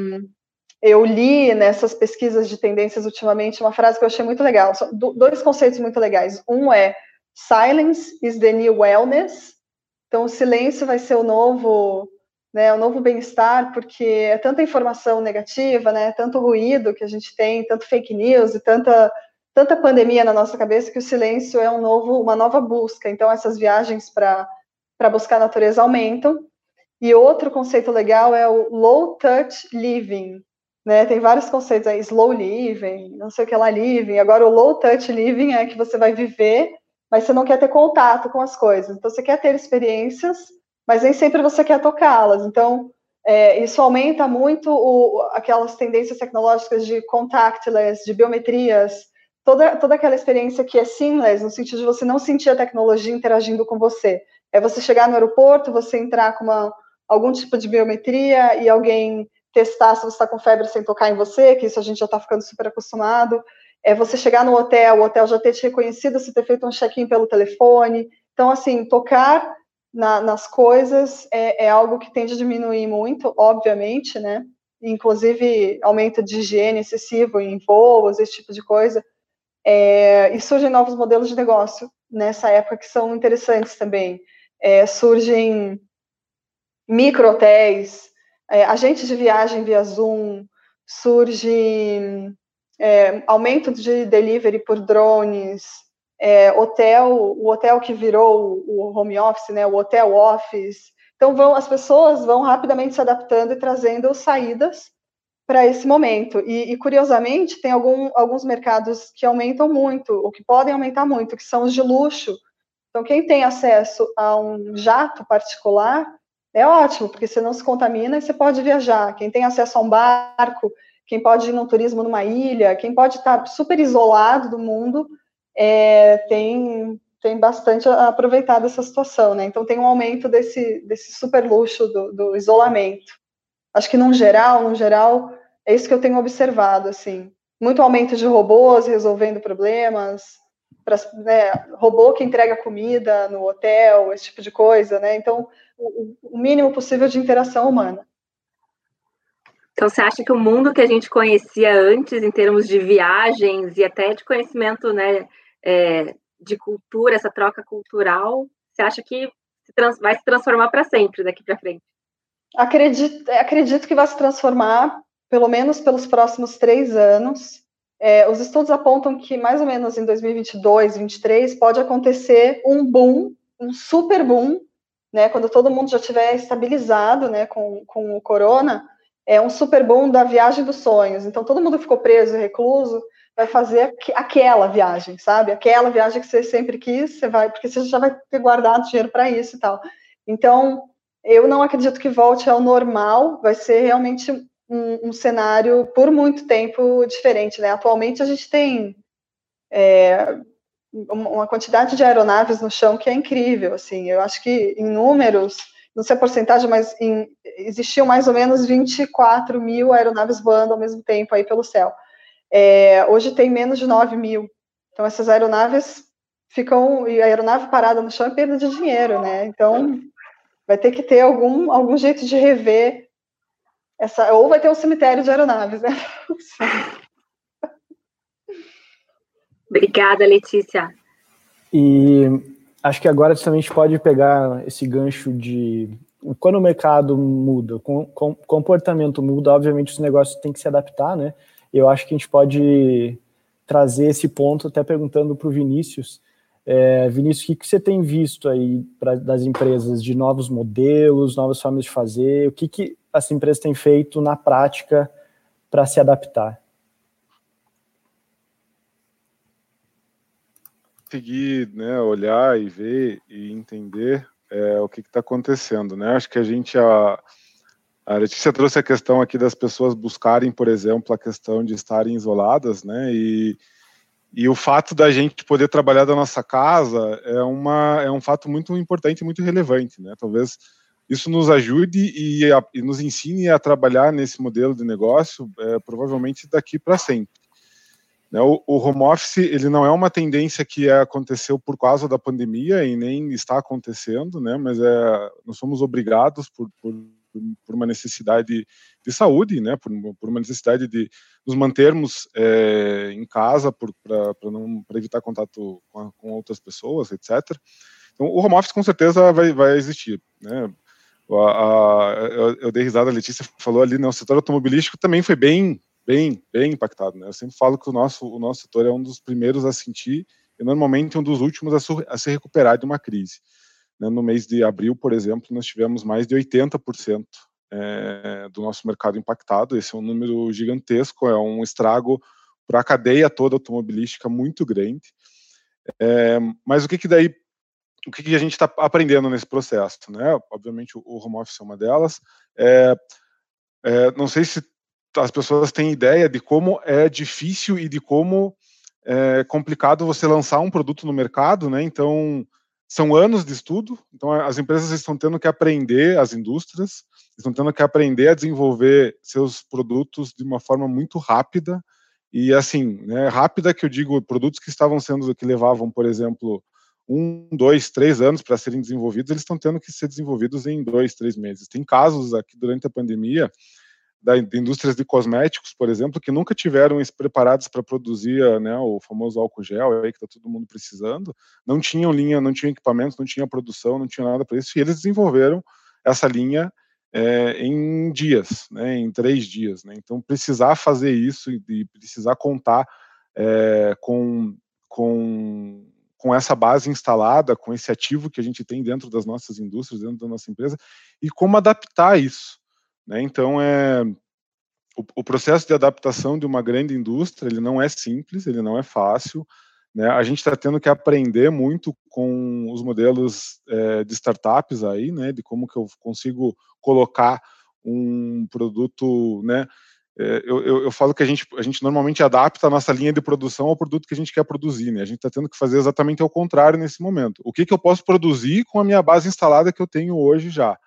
eu li nessas pesquisas de tendências ultimamente uma frase que eu achei muito legal. Dois conceitos muito legais. Um é silence is the new wellness. Então, o silêncio vai ser o novo, né, o novo bem-estar, porque é tanta informação negativa, né, tanto ruído que a gente tem, tanto fake news e tanta tanta pandemia na nossa cabeça que o silêncio é um novo, uma nova busca. Então, essas viagens para buscar a natureza aumentam. E outro conceito legal é o low touch living. Né? Tem vários conceitos aí, slow living, não sei o que lá living. Agora, o low touch living é que você vai viver, mas você não quer ter contato com as coisas. Então, você quer ter experiências, mas nem sempre você quer tocá-las. Então, é, isso aumenta muito o, aquelas tendências tecnológicas de contactless, de biometrias, toda, toda aquela experiência que é seamless, no sentido de você não sentir a tecnologia interagindo com você. É você chegar no aeroporto, você entrar com uma, algum tipo de biometria e alguém testar se você está com febre sem tocar em você, que isso a gente já está ficando super acostumado. É você chegar no hotel, o hotel já ter te reconhecido, você ter feito um check-in pelo telefone. Então, assim, tocar na, nas coisas é, é, algo que tende a diminuir muito, obviamente, né? Inclusive, aumento de higiene excessivo em voos, esse tipo de coisa. É, e surgem novos modelos de negócio nessa época que são interessantes também. É, surgem micro hotéis, é, agentes de viagem via Zoom, surge é, aumento de delivery por drones, é, hotel, o hotel que virou o home office, né, o hotel office. Então vão, as pessoas vão rapidamente se adaptando e trazendo saídas para esse momento. E, e, curiosamente tem algum, alguns mercados que aumentam muito, ou que podem aumentar muito, que são os de luxo. Então quem tem acesso a um jato particular é ótimo, porque você não se contamina e você pode viajar. Quem tem acesso a um barco, quem pode ir no turismo numa ilha, quem pode estar super isolado do mundo, é, tem, tem bastante aproveitado essa situação, né? Então tem um aumento desse, desse super luxo do, do isolamento. Acho que, no geral, no geral, é isso que eu tenho observado, assim. Muito aumento de robôs resolvendo problemas, pra, né, robô que entrega comida no hotel, esse tipo de coisa, né? Então, o, o mínimo possível de interação humana. Então, você acha que o mundo que a gente conhecia antes, em termos de viagens e até de conhecimento né, é, de cultura, essa troca cultural, você acha que vai se transformar para sempre daqui para frente? Acredito, acredito que vai se transformar, pelo menos pelos próximos três anos. É, os estudos apontam que mais ou menos em 2022, 2023, pode acontecer um boom, um super boom, né, quando todo mundo já tiver estabilizado né, com, com o corona, é um super boom da viagem dos sonhos. Então, todo mundo ficou preso, recluso, vai fazer aquela viagem, sabe? Aquela viagem que você sempre quis, você vai, porque você já vai ter guardado dinheiro para isso e tal. Então, eu não acredito que volte ao normal, vai ser realmente um, um cenário por muito tempo diferente, né? Atualmente a gente tem é, uma quantidade de aeronaves no chão que é incrível, assim. Eu acho que em números, não sei a porcentagem, mas em, existiam mais ou menos 24 mil aeronaves voando ao mesmo tempo aí pelo céu. É, hoje tem menos de 9 mil. Então, essas aeronaves ficam. E a aeronave parada no chão é perda de dinheiro, né? Então, vai ter que ter algum, algum jeito de rever essa. Ou vai ter um cemitério de aeronaves, né? Obrigada, Letícia. E acho que agora também a gente pode pegar esse gancho de quando o mercado muda, o comportamento muda, obviamente os negócios têm que se adaptar, né? Eu acho que a gente pode trazer esse ponto até perguntando para o Vinícius. É, Vinícius, o que, você tem visto aí pra, das empresas de novos modelos, novas formas de fazer? O que, que as empresas têm feito na prática para se adaptar? Conseguir né, olhar e ver e entender é, o que está acontecendo. Né? Acho que a gente, a, a Letícia trouxe a questão aqui das pessoas buscarem, por exemplo, a questão de estarem isoladas, né? E, e o fato da gente poder trabalhar da nossa casa é, uma, é um fato muito importante muito relevante, né? Talvez isso nos ajude e, a, e nos ensine a trabalhar nesse modelo de negócio, é, provavelmente daqui para sempre. Né? O, o, home office ele não é uma tendência que aconteceu por causa da pandemia e nem está acontecendo, né? Mas é, nós somos obrigados por, por por uma necessidade de saúde, né, por, por uma necessidade de nos mantermos é, em casa para evitar contato com, a, com, outras pessoas, etc. Então, o home office com certeza vai, vai existir. Né? A, a, eu, eu dei risada, a Letícia falou ali, né, o setor automobilístico também foi bem, bem, bem impactado. Né? Eu sempre falo que o nosso, o nosso setor é um dos primeiros a sentir e normalmente um dos últimos a, a se recuperar de uma crise. Né, no mês de abril, por exemplo, nós tivemos mais de 80% é, do nosso mercado impactado. Esse é um número gigantesco, é um estrago para a cadeia toda automobilística muito grande. É, mas o que, que daí, o que, que a gente está aprendendo nesse processo? Né? Obviamente, o, home office é uma delas. É, é, não sei se as pessoas têm ideia de como é difícil e de como é complicado você lançar um produto no mercado, né? Então, são anos de estudo, então as empresas estão tendo que aprender, as indústrias estão tendo que aprender a desenvolver seus produtos de uma forma muito rápida, e assim, né, rápida que eu digo, produtos que estavam sendo, que levavam, por exemplo, um, dois, três anos para serem desenvolvidos, eles estão tendo que ser desenvolvidos em dois, três meses. Tem casos aqui durante a pandemia da, de indústrias de cosméticos, por exemplo, que nunca tiveram preparados para produzir né, o famoso álcool gel aí que está todo mundo precisando, não tinham linha, não tinham equipamentos, não tinha produção, não tinha nada para isso, e eles desenvolveram essa linha é, em dias, né, em três dias. Né? Então, precisar fazer isso e precisar contar é, com, com, com essa base instalada, com esse ativo que a gente tem dentro das nossas indústrias, dentro da nossa empresa, e como adaptar isso. Né? Então, é, o, o, processo de adaptação de uma grande indústria ele não é simples, ele não é fácil. Né? A gente está tendo que aprender muito com os modelos é, de startups aí, né? de como que eu consigo colocar um produto, né? É, eu, eu, eu, falo que a gente, a gente normalmente adapta a nossa linha de produção ao produto que a gente quer produzir, né? A gente está tendo que fazer exatamente ao contrário nesse momento. O que, que eu posso produzir com a minha base instalada que eu tenho hoje já?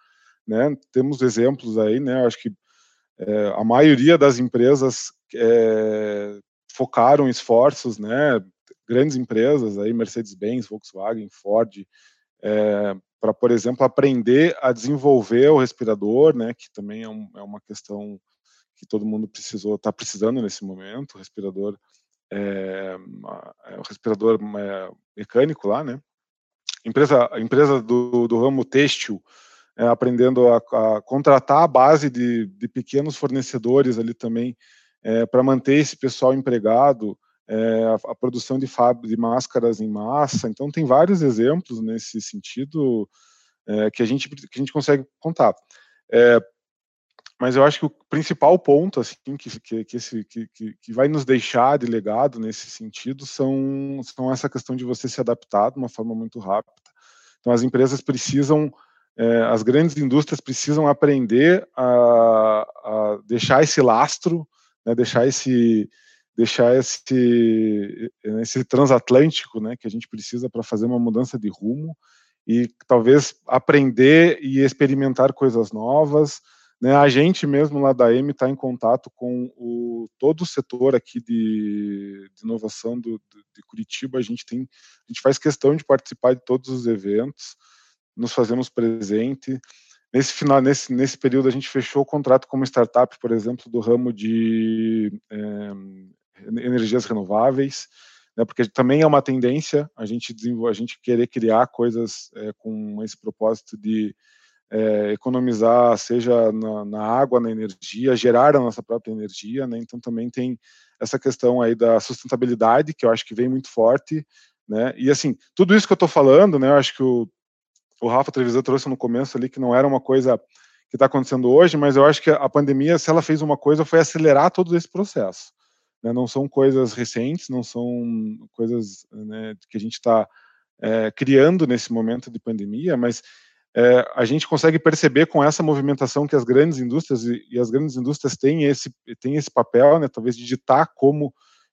Né? Temos exemplos aí, né? Acho que é, a maioria das empresas é, focaram esforços, né? Grandes empresas aí, Mercedes-Benz, Volkswagen, Ford, é, para, por exemplo, aprender a desenvolver o respirador, né? Que também é, um, é uma questão que todo mundo precisou, está precisando nesse momento, o respirador, é, o respirador é, mecânico lá, né? Empresa, empresa do, do ramo têxtil é, aprendendo a, a, contratar a base de, de, pequenos fornecedores ali também é, para manter esse pessoal empregado, é, a, a, produção de, de máscaras em massa. Então, tem vários exemplos nesse sentido é, que, a gente, que a gente consegue contar. É, mas eu acho que o principal ponto assim que, que, que, esse, que, que vai nos deixar de legado nesse sentido são, são essa questão de você se adaptar de uma forma muito rápida. Então, as empresas precisam é, as grandes indústrias precisam aprender a, a deixar esse lastro, né, deixar esse deixar esse esse transatlântico, né, que a gente precisa para fazer uma mudança de rumo e talvez aprender e experimentar coisas novas. Né, a gente mesmo lá da M está em contato com o, todo o setor aqui de, de inovação do, de Curitiba. A gente tem, a gente faz questão de participar de todos os eventos nos fazemos presente. Nesse final, nesse, nesse período, a gente fechou o contrato com uma startup, por exemplo, do ramo de é, energias renováveis, né, porque também é uma tendência a gente a gente querer criar coisas é, com esse propósito de é, economizar, seja na, na, água, na energia, gerar a nossa própria energia, né? Então também tem essa questão aí da sustentabilidade que eu acho que vem muito forte, né? E assim tudo isso que eu estou falando, né? Eu acho que o o Rafa Trevisan trouxe no começo ali que não era uma coisa que está acontecendo hoje, mas eu acho que a pandemia, se ela fez uma coisa, foi acelerar todo esse processo. Né? Não são coisas recentes, não são coisas né, que a gente está é, criando nesse momento de pandemia, mas é, a gente consegue perceber com essa movimentação que as grandes indústrias e, e as grandes indústrias têm esse têm esse papel, né, talvez de ditar como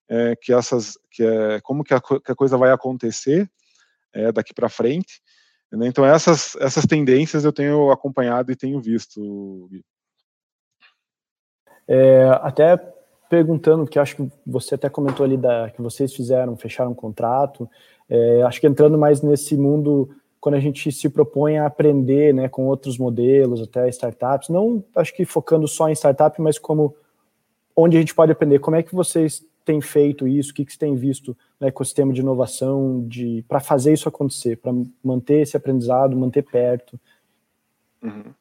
é, que essas que é, como que a, que a coisa vai acontecer é, daqui para frente. Então, essas, essas tendências eu tenho acompanhado e tenho visto. É, até perguntando, que acho que você até comentou ali da, que vocês fizeram, fecharam um contrato, é, acho que entrando mais nesse mundo, quando a gente se propõe a aprender né, com outros modelos, até startups, não acho que focando só em startup, mas como onde a gente pode aprender, como é que vocês tem feito isso? O que, que você tem visto no ecossistema de inovação de para fazer isso acontecer, para manter esse aprendizado, manter perto? Uhum.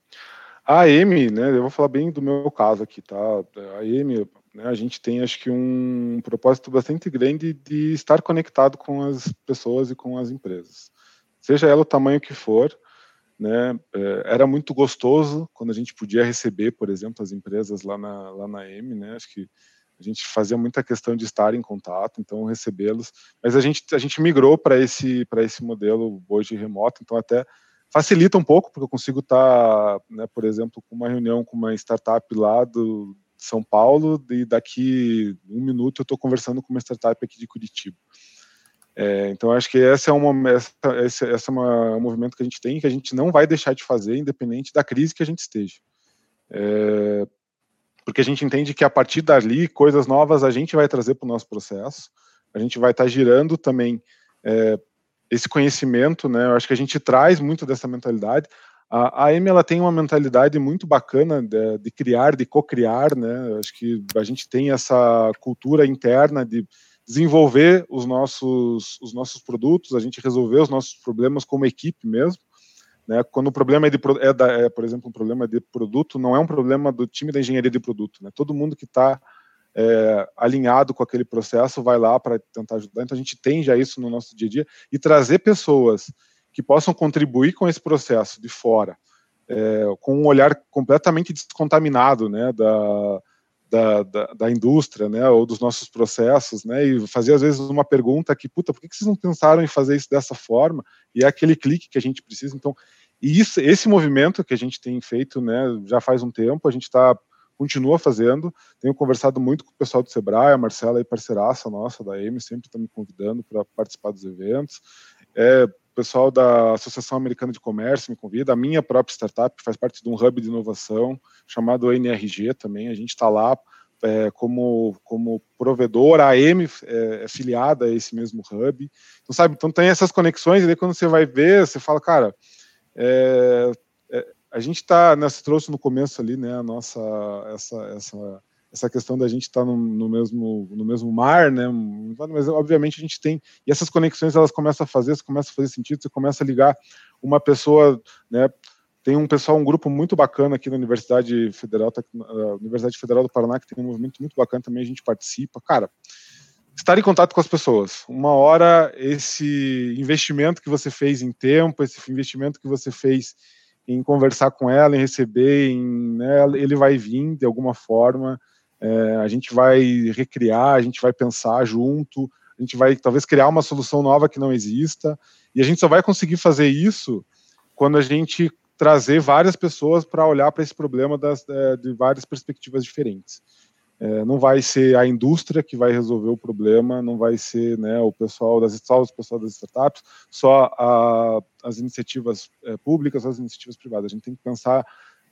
A M, né, eu vou falar bem do meu caso aqui, tá? A M, né, a gente tem acho que um propósito bastante grande de estar conectado com as pessoas e com as empresas. Seja ela o tamanho que for, né, é, era muito gostoso quando a gente podia receber, por exemplo, as empresas lá na, lá na M, né, acho que a gente fazia muita questão de estar em contato, então recebê-los. Mas a gente, a gente migrou para esse, esse modelo hoje remoto, então até facilita um pouco, porque eu consigo estar, né, por exemplo, com uma reunião com uma startup lá do São Paulo e daqui um minuto eu estou conversando com uma startup aqui de Curitiba. É, então acho que essa é uma essa, essa é uma, um movimento que a gente tem que a gente não vai deixar de fazer independente da crise que a gente esteja. É, porque a gente entende que a partir dali coisas novas a gente vai trazer para o nosso processo, a gente vai estar tá girando também é, esse conhecimento, né? Eu acho que a gente traz muito dessa mentalidade. A, a Amy ela tem uma mentalidade muito bacana de, de criar, de co-criar, né? Eu acho que a gente tem essa cultura interna de desenvolver os nossos os nossos produtos, a gente resolver os nossos problemas como equipe mesmo. Né? Quando o problema é, de, é, da, é, por exemplo, um problema de produto, não é um problema do time da engenharia de produto. Né? Todo mundo que está é, alinhado com aquele processo vai lá para tentar ajudar. Então a gente tem já isso no nosso dia a dia e trazer pessoas que possam contribuir com esse processo de fora, é, com um olhar completamente descontaminado, né, da, da, da, da, indústria, né, ou dos nossos processos, né, e fazer às vezes uma pergunta que, puta, por que vocês não pensaram em fazer isso dessa forma? E é aquele clique que a gente precisa. Então, isso, esse movimento que a gente tem feito, né, já faz um tempo, a gente está continua fazendo. Tenho conversado muito com o pessoal do Sebrae, a Marcela aí, parceiraça nossa da EME, sempre está me convidando para participar dos eventos. É, o pessoal da Associação Americana de Comércio me convida, a minha própria startup faz parte de um hub de inovação chamado NRG também, a gente está lá é, como, como provedor, a AM é, é filiada a esse mesmo hub. Então, sabe, então tem essas conexões, e daí quando você vai ver, você fala, cara, é, é, a gente está, né, você trouxe no começo ali, né, a nossa, essa, essa, essa questão da gente estar tá no, no, mesmo, no mesmo mar, né, mas obviamente a gente tem, e essas conexões elas começam a fazer, começam a fazer sentido, você começa a ligar uma pessoa, né, tem um pessoal, um grupo muito bacana aqui na Universidade Federal, Universidade Federal do Paraná, que tem um movimento muito bacana também, a gente participa, cara, estar em contato com as pessoas. Uma hora esse investimento que você fez em tempo, esse investimento que você fez em conversar com ela, em receber, em, né, ele vai vir de alguma forma, é, a gente vai recriar, a gente vai pensar junto, a gente vai talvez criar uma solução nova que não exista, e a gente só vai conseguir fazer isso quando a gente trazer várias pessoas para olhar para esse problema das, é, de várias perspectivas diferentes. É, não vai ser a indústria que vai resolver o problema, não vai ser né, o pessoal das só o pessoal das startups, só a, as iniciativas é, públicas, as iniciativas privadas. A gente tem que pensar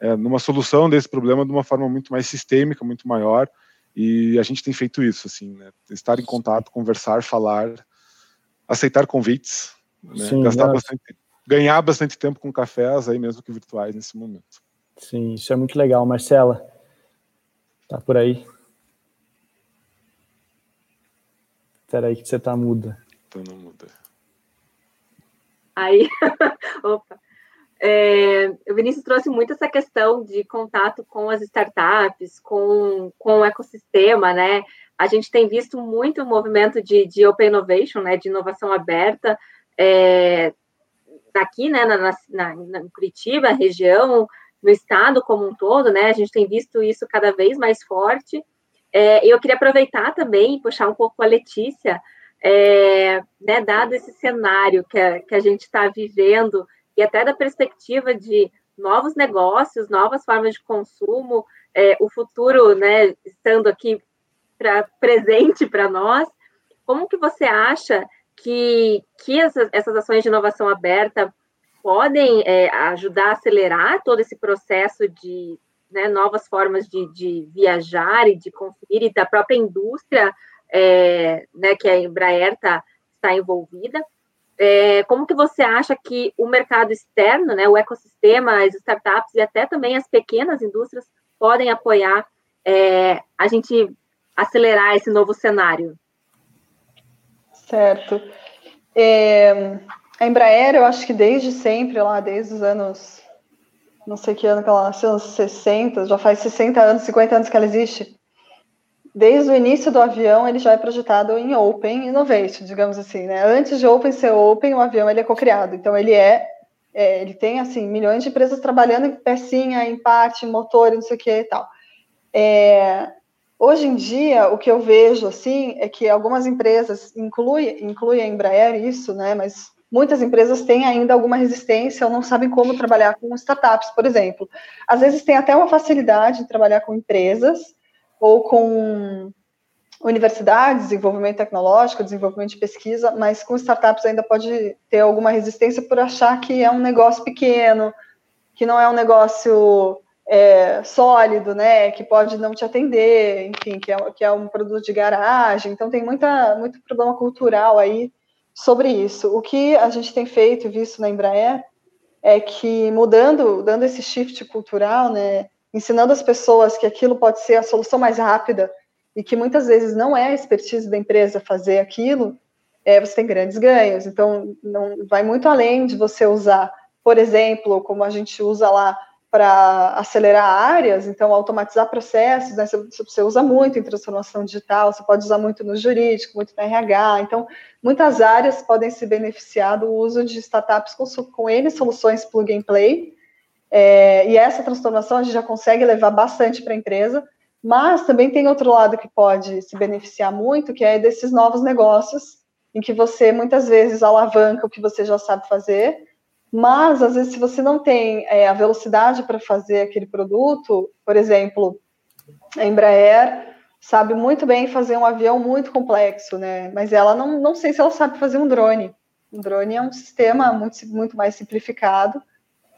é, numa solução desse problema de uma forma muito mais sistêmica, muito maior. E a gente tem feito isso, assim, né, estar em contato, conversar, falar, aceitar convites, né, Sim, gastar é. bastante, ganhar bastante tempo com cafés aí mesmo que virtuais nesse momento. Sim, isso é muito legal, Marcela. Tá por aí? Espera aí que você tá muda. Tô não muda. Aí, opa. É, o Vinícius trouxe muito essa questão de contato com as startups, com, com o ecossistema, né? A gente tem visto muito o movimento de, de Open Innovation, né? De inovação aberta, é, aqui, né? Na, na, na Curitiba, região, no estado como um todo, né? A gente tem visto isso cada vez mais forte. É, eu queria aproveitar também, puxar um pouco a Letícia, é, né, dado esse cenário que a, que a gente está vivendo, e até da perspectiva de novos negócios, novas formas de consumo, é, o futuro né, estando aqui pra, presente para nós, como que você acha que, que essas, essas ações de inovação aberta podem é, ajudar a acelerar todo esse processo de né, novas formas de, de, viajar e de consumir, e da própria indústria é, né, que a Embraer tá, está envolvida. É, como que você acha que o mercado externo, né, o ecossistema, as startups e até também as pequenas indústrias podem apoiar é, a gente acelerar esse novo cenário? Certo. É, a Embraer, eu acho que desde sempre, lá desde os anos, não sei que ano que ela nasceu, anos 60, já faz 60 anos, 50 anos que ela existe. Desde o início do avião, ele já é projetado em Open Innovation, digamos assim, né? Antes de Open ser Open, o avião ele é cocriado. Então ele é, é, ele tem assim milhões de empresas trabalhando em pecinha, em parte, motor, não sei o que e tal. É, hoje em dia, o que eu vejo assim é que algumas empresas incluem, incluem a Embraer isso, né? Mas muitas empresas têm ainda alguma resistência ou não sabem como trabalhar com startups, por exemplo. Às vezes tem até uma facilidade de trabalhar com empresas, ou com universidades, desenvolvimento tecnológico, desenvolvimento de pesquisa, mas com startups ainda pode ter alguma resistência por achar que é um negócio pequeno, que não é um negócio é, sólido, né, que pode não te atender, enfim, que é, que é um produto de garagem. Então tem muita, muito problema cultural aí sobre isso. O que a gente tem feito e visto na Embraer é que mudando, dando esse shift cultural, né, ensinando as pessoas que aquilo pode ser a solução mais rápida e que muitas vezes não é a expertise da empresa fazer aquilo, é, você tem grandes ganhos. Então, não vai muito além de você usar, por exemplo, como a gente usa lá para acelerar áreas, então automatizar processos, né? Você, usa muito em transformação digital, você pode usar muito no jurídico, muito no RH, então muitas áreas podem se beneficiar do uso de startups com, com N soluções plug and play, é, e essa transformação a gente já consegue levar bastante para a empresa, mas também tem outro lado que pode se beneficiar muito, que é desses novos negócios, em que você muitas vezes alavanca o que você já sabe fazer, mas, às vezes, se você não tem é, a velocidade para fazer aquele produto, por exemplo, a Embraer sabe muito bem fazer um avião muito complexo, né? Mas ela não, não sei se ela sabe fazer um drone. Um drone é um sistema muito, muito mais simplificado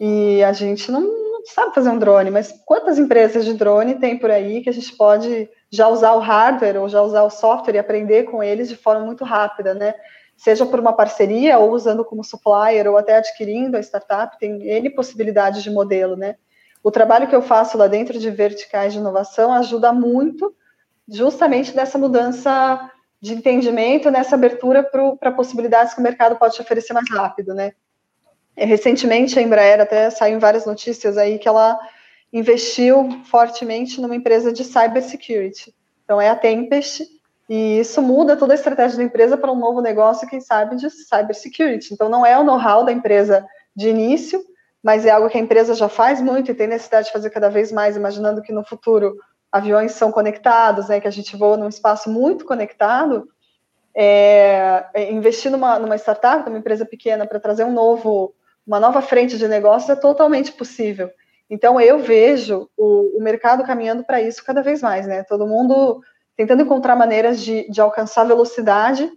e a gente não, não sabe fazer um drone. Mas quantas empresas de drone tem por aí que a gente pode já usar o hardware ou já usar o software e aprender com eles de forma muito rápida, né? seja por uma parceria ou usando como supplier ou até adquirindo a startup, tem N possibilidades de modelo, né? O trabalho que eu faço lá dentro de verticais de inovação ajuda muito justamente nessa mudança de entendimento, nessa abertura para possibilidades que o mercado pode te oferecer mais rápido, né? Recentemente, a Embraer até saiu em várias notícias aí que ela investiu fortemente numa empresa de cybersecurity. Então, é a Tempest, e isso muda toda a estratégia da empresa para um novo negócio, quem sabe, de cybersecurity. Então, não é o know-how da empresa de início, mas é algo que a empresa já faz muito e tem necessidade de fazer cada vez mais, imaginando que no futuro aviões são conectados, né, que a gente voa num espaço muito conectado. É, é investir numa, numa startup, numa empresa pequena, para trazer um novo, uma nova frente de negócio é totalmente possível. Então, eu vejo o, o mercado caminhando para isso cada vez mais, né? Todo mundo tentando encontrar maneiras de, de alcançar velocidade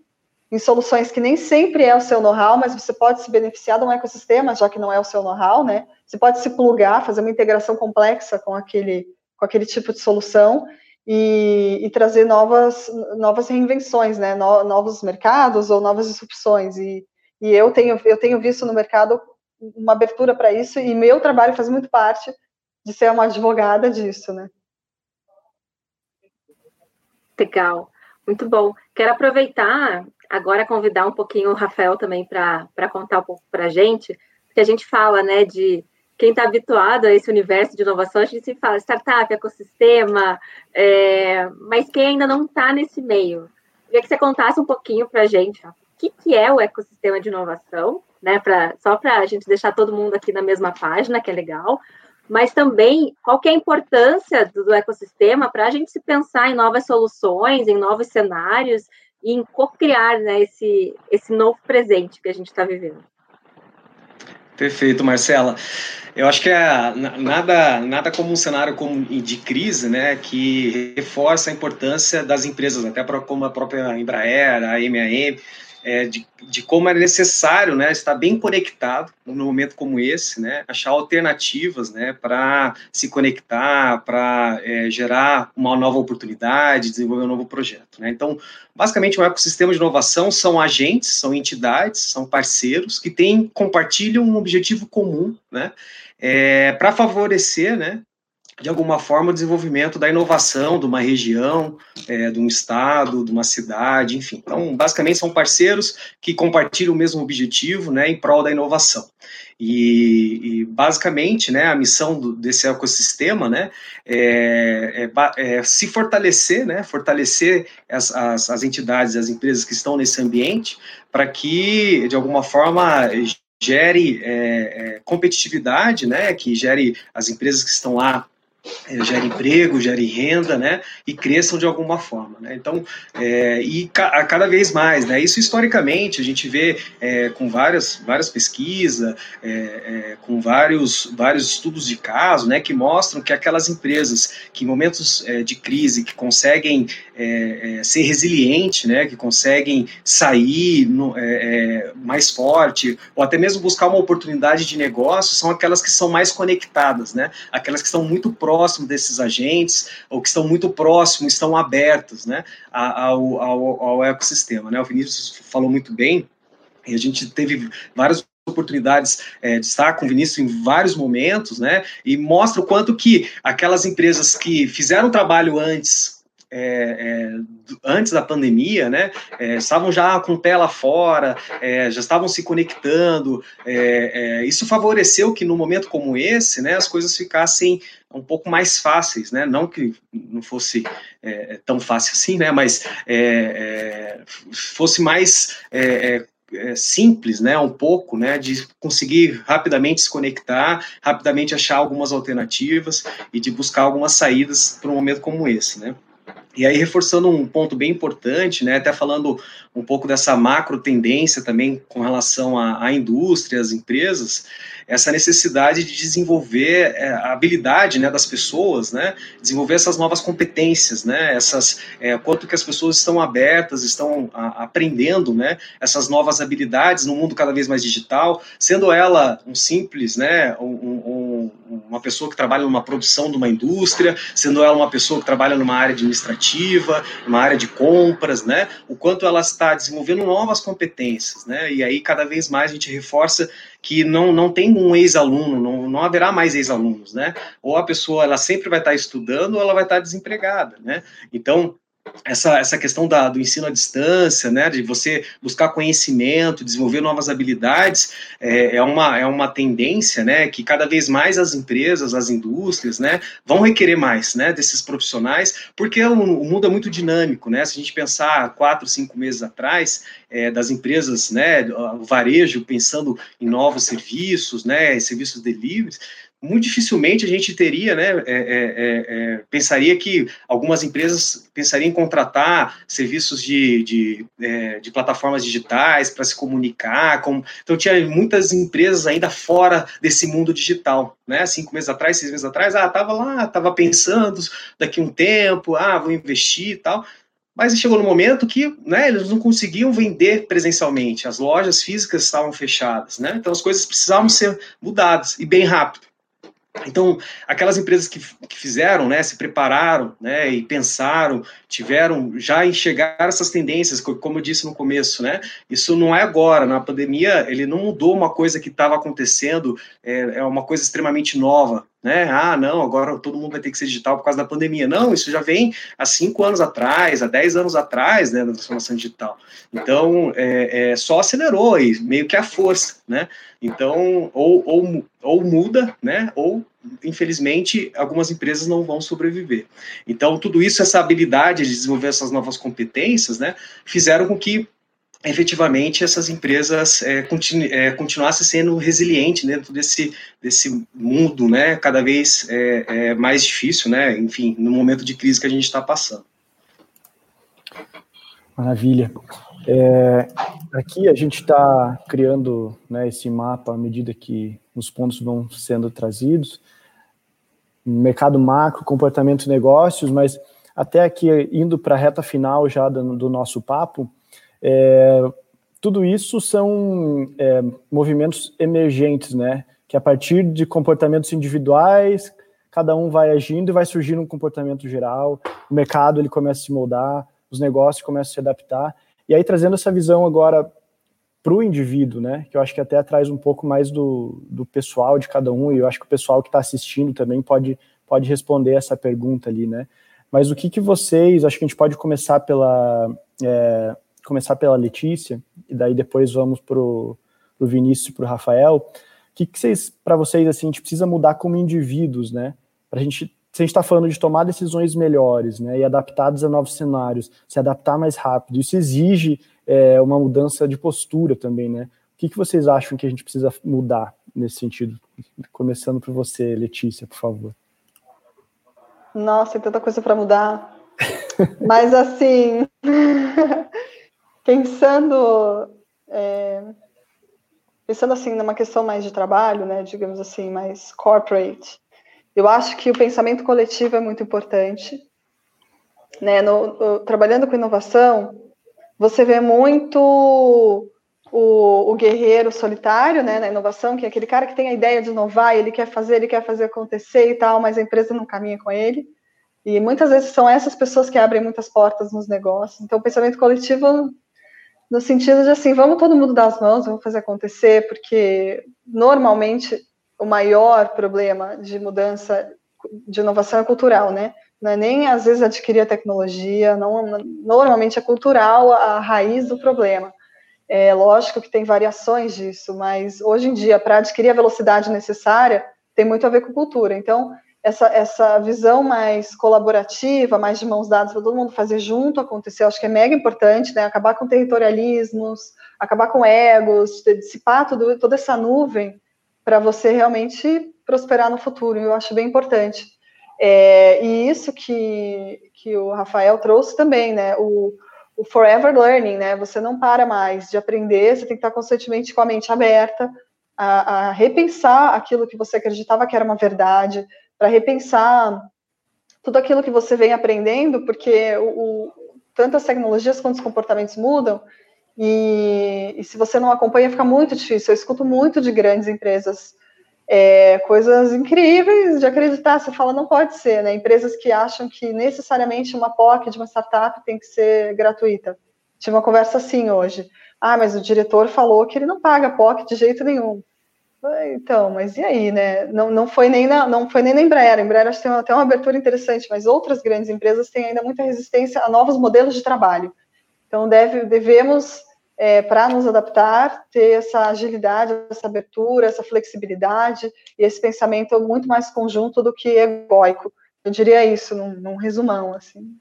em soluções que nem sempre é o seu know-how, mas você pode se beneficiar de um ecossistema, já que não é o seu know-how, né? Você pode se plugar, fazer uma integração complexa com aquele, com aquele tipo de solução e, e trazer novas, novas reinvenções, né? No, novos mercados ou novas disrupções. E, e eu, tenho, eu tenho visto no mercado uma abertura para isso e meu trabalho faz muito parte de ser uma advogada disso, né? Legal, muito bom. Quero aproveitar agora convidar um pouquinho o Rafael também para contar um pouco para a gente, porque a gente fala, né, de quem está habituado a esse universo de inovação, a gente se fala startup, ecossistema, é, mas quem ainda não está nesse meio, queria que você contasse um pouquinho para a gente ó, o que, que é o ecossistema de inovação, né, pra, só para a gente deixar todo mundo aqui na mesma página, que é legal, mas também qual é a importância do, do ecossistema para a gente se pensar em novas soluções, em novos cenários e em co-criar né, esse, esse novo presente que a gente está vivendo. Perfeito, Marcela. Eu acho que é nada, nada como um cenário como de crise, né, que reforça a importância das empresas, até como a própria Embraer, a MAM, é, de, de, como é necessário né, estar bem conectado num momento como esse, né, achar alternativas né, para se conectar, para é, gerar uma nova oportunidade, desenvolver um novo projeto. Né. Então, basicamente, o um ecossistema de inovação são agentes, são entidades, são parceiros que têm, compartilham um objetivo comum né, é, para favorecer né, de alguma forma, o desenvolvimento da inovação de uma região, é, de um estado, de uma cidade, enfim. Então, basicamente, são parceiros que compartilham o mesmo objetivo né, em prol da inovação. E, e basicamente, né, a missão do, desse ecossistema né, é, é, é, se fortalecer, né, fortalecer as, as, as entidades, as empresas que estão nesse ambiente, para que, de alguma forma, gere é, é, competitividade, né, que gere as empresas que estão lá é, gere emprego, gere renda, né, e cresçam de alguma forma, né. Então, é, e ca cada vez mais, né. Isso historicamente a gente vê é, com várias várias pesquisas, é, é, com vários vários estudos de caso, né, que mostram que aquelas empresas que em momentos é, de crise que conseguem ser resilientes, né, que conseguem sair no, mais forte ou até mesmo buscar uma oportunidade de negócio, são aquelas que são mais conectadas, né, aquelas que estão muito próximas próximo desses agentes, ou que estão muito próximos, estão abertos né, ao, ao, ao ecossistema. Né? O Vinícius falou muito bem, e a gente teve várias oportunidades é, de estar com o Vinícius em vários momentos, né? E mostra o quanto que aquelas empresas que fizeram trabalho antes é, é, antes da pandemia, né, é, estavam já com lá fora, é, já estavam se conectando. É, é, isso favoreceu que no momento como esse, né, as coisas ficassem um pouco mais fáceis, né? Não que não fosse tão fácil assim, né? Mas fosse mais simples, né, um pouco, né, de conseguir rapidamente se conectar, rapidamente achar algumas alternativas e de buscar algumas saídas para um momento como esse, né. E aí, reforçando um ponto bem importante, né, até falando um pouco dessa macro tendência também com relação à, à indústria, às empresas, essa necessidade de desenvolver é, a habilidade né, das pessoas, né, desenvolver essas novas competências, né, essas, é, quanto que as pessoas estão abertas, estão a, aprendendo né, essas novas habilidades no mundo cada vez mais digital, sendo ela um simples, né, um, um, uma pessoa que trabalha numa produção de uma indústria, sendo ela uma pessoa que trabalha numa área administrativa, numa área de compras, né, o quanto ela está desenvolvendo novas competências, né, e aí cada vez mais a gente reforça que não, não tem um ex-aluno, não, não haverá mais ex-alunos, né? Ou a pessoa ela sempre vai estar estudando ou ela vai estar desempregada, né? Então, essa, essa questão da, do ensino à distância, né, de você buscar conhecimento, desenvolver novas habilidades, é, é, uma, é uma tendência, né, que cada vez mais as empresas, as indústrias, né, vão requerer mais, né, desses profissionais, porque o, o mundo é muito dinâmico, né, se a gente pensar quatro, cinco meses atrás, é, das empresas, né, o varejo pensando em novos serviços, né, serviços delivery, muito dificilmente a gente teria, né, é, é, é, é, pensaria que algumas empresas pensariam em contratar serviços de, de, é, de plataformas digitais para se comunicar, com, então tinha muitas empresas ainda fora desse mundo digital, né, cinco meses atrás, seis meses atrás, ah, estava lá, estava pensando daqui um tempo, ah, vou investir e tal, mas chegou no momento que né, eles não conseguiam vender presencialmente, as lojas físicas estavam fechadas, né? Então as coisas precisavam ser mudadas e bem rápido. Então, aquelas empresas que, que fizeram, né, se prepararam, né, e pensaram, tiveram, já enxergaram essas tendências, como eu disse no começo, né, isso não é agora, na pandemia, ele não mudou uma coisa que estava acontecendo, é, é uma coisa extremamente nova, né? Ah, não, agora todo mundo vai ter que ser digital por causa da pandemia. Não, isso já vem há cinco anos atrás, há dez anos atrás, né, da transformação digital. Então, é, é, só acelerou e meio que a força, né? Então, ou, ou, ou muda, né? Ou, infelizmente, algumas empresas não vão sobreviver. Então, tudo isso, essa habilidade de desenvolver essas novas competências, né, fizeram com que efetivamente essas empresas é, continu, é, continuassem sendo resilientes dentro desse, desse mundo, né, cada vez é, é, mais difícil, né, enfim, no momento de crise que a gente está passando. Maravilha. É, aqui a gente está criando né, esse mapa à medida que os pontos vão sendo trazidos, mercado macro, comportamento de negócios, mas até aqui indo para a reta final já do, do nosso papo, é, tudo isso são é, movimentos emergentes, né? Que a partir de comportamentos individuais, cada um vai agindo e vai surgir um comportamento geral. O mercado ele começa a se moldar, os negócios começam a se adaptar. E aí trazendo essa visão agora para o indivíduo, né? Que eu acho que até traz um pouco mais do, do pessoal de cada um. E eu acho que o pessoal que está assistindo também pode pode responder essa pergunta ali, né? Mas o que que vocês? Acho que a gente pode começar pela é, começar pela Letícia, e daí depois vamos para o Vinícius e para o Rafael. O que, que vocês, para vocês, assim, a gente precisa mudar como indivíduos, né? Para a gente, se a gente está falando de tomar decisões melhores, né, e adaptadas a novos cenários, se adaptar mais rápido, isso exige é, uma mudança de postura também, né? O que, que vocês acham que a gente precisa mudar nesse sentido? Começando por você, Letícia, por favor. Nossa, tem tanta coisa para mudar. Mas assim, pensando é, pensando assim numa questão mais de trabalho, né, digamos assim, mais corporate, eu acho que o pensamento coletivo é muito importante. Né, no, no, trabalhando com inovação, você vê muito o, o, guerreiro solitário, né, na inovação, que é aquele cara que tem a ideia de inovar, ele quer fazer, ele quer fazer acontecer e tal, mas a empresa não caminha com ele. E muitas vezes são essas pessoas que abrem muitas portas nos negócios. Então, o pensamento coletivo, no sentido de assim, vamos todo mundo dar as mãos, vamos fazer acontecer, porque normalmente o maior problema de mudança, de inovação é cultural, né? Não é nem às vezes adquirir a tecnologia, não, normalmente é cultural a raiz do problema. É lógico que tem variações disso, mas hoje em dia, para adquirir a velocidade necessária, tem muito a ver com cultura. Então, essa, essa visão mais colaborativa, mais de mãos dadas para todo mundo fazer junto acontecer, acho que é mega importante, né? Acabar com territorialismos, acabar com egos, dissipar tudo, toda essa nuvem para você realmente prosperar no futuro. Eu acho bem importante. É, e isso que, que o Rafael trouxe também, né? O, o forever learning, né? Você não para mais de aprender, você tem que estar constantemente com a mente aberta a, a repensar aquilo que você acreditava que era uma verdade, para repensar tudo aquilo que você vem aprendendo, porque o, o, tanto as tecnologias quanto os comportamentos mudam, e, e, se você não acompanha, fica muito difícil. Eu escuto muito de grandes empresas, é, coisas incríveis de acreditar. Você fala, não pode ser, né? Empresas que acham que necessariamente uma POC de uma startup tem que ser gratuita. Tive uma conversa assim hoje. Ah, mas o diretor falou que ele não paga POC de jeito nenhum. Então, mas e aí, né? Não, não foi nem na, não foi nem na Embraer. A Embraer acho que tem até uma abertura interessante, mas outras grandes empresas têm ainda muita resistência a novos modelos de trabalho. Então, deve, devemos, é, para nos adaptar, ter essa agilidade, essa abertura, essa flexibilidade e esse pensamento muito mais conjunto do que egóico. Eu diria isso, num, num resumão, assim.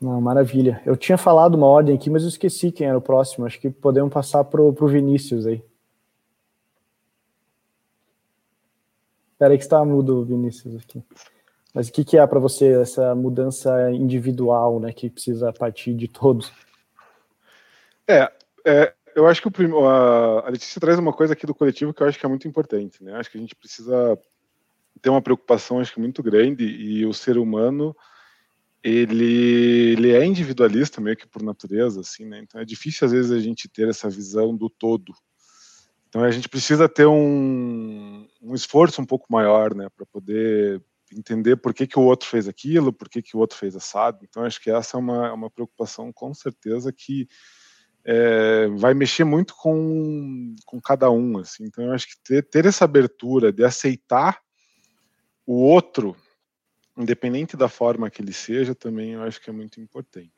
Não, maravilha. Eu tinha falado uma ordem aqui, mas eu esqueci quem era o próximo. Acho que podemos passar para o Vinícius aí. Espera aí que está mudo, Vinícius, aqui. Mas o que, que é para você essa mudança individual, né, que precisa partir de todos? É, é eu acho que prim... a Letícia traz uma coisa aqui do coletivo que eu acho que é muito importante, né? Acho que a gente precisa ter uma preocupação, acho que muito grande e o ser humano ele, ele é individualista meio que por natureza, assim, né? Então é difícil às vezes a gente ter essa visão do todo, então a gente precisa ter um, um esforço um pouco maior, né, para poder entender por que, que o outro fez aquilo, por que, que o outro fez assado. Então acho que essa é uma, uma preocupação com certeza que é, vai mexer muito com, com cada um, assim. Então acho que ter, ter essa abertura de aceitar o outro, independente da forma que ele seja, também eu acho que é muito importante.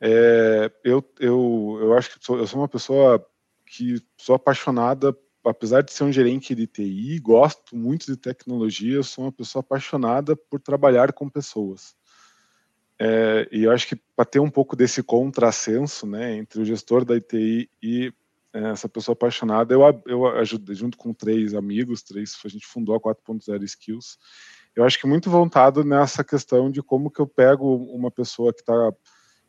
É, eu, eu, eu acho que sou, eu sou uma pessoa que sou apaixonada, apesar de ser um gerente de TI, gosto muito de tecnologia, sou uma pessoa apaixonada por trabalhar com pessoas. É, e eu acho que para ter um pouco desse contrassenso, né, entre o gestor da ITI e é, essa pessoa apaixonada, eu, eu ajudei junto com três amigos, três, a gente fundou a 4.0 Skills. Eu acho que muito voltado nessa questão de como que eu pego uma pessoa que está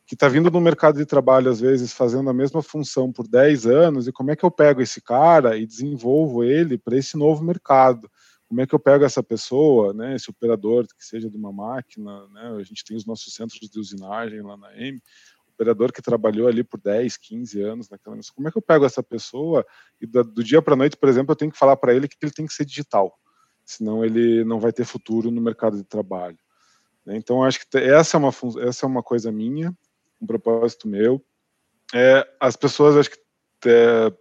que está vindo no mercado de trabalho, às vezes, fazendo a mesma função por 10 anos, e como é que eu pego esse cara e desenvolvo ele para esse novo mercado? Como é que eu pego essa pessoa, né, esse operador que seja de uma máquina, né, a gente tem os nossos centros de usinagem lá na M, operador que trabalhou ali por 10, 15 anos naquela como é que eu pego essa pessoa e do, do dia para a noite, por exemplo, eu tenho que falar para ele que ele tem que ser digital, senão ele não vai ter futuro no mercado de trabalho. Né? Então, acho que essa é uma, essa é uma coisa minha, um propósito meu. É, as pessoas, acho que é,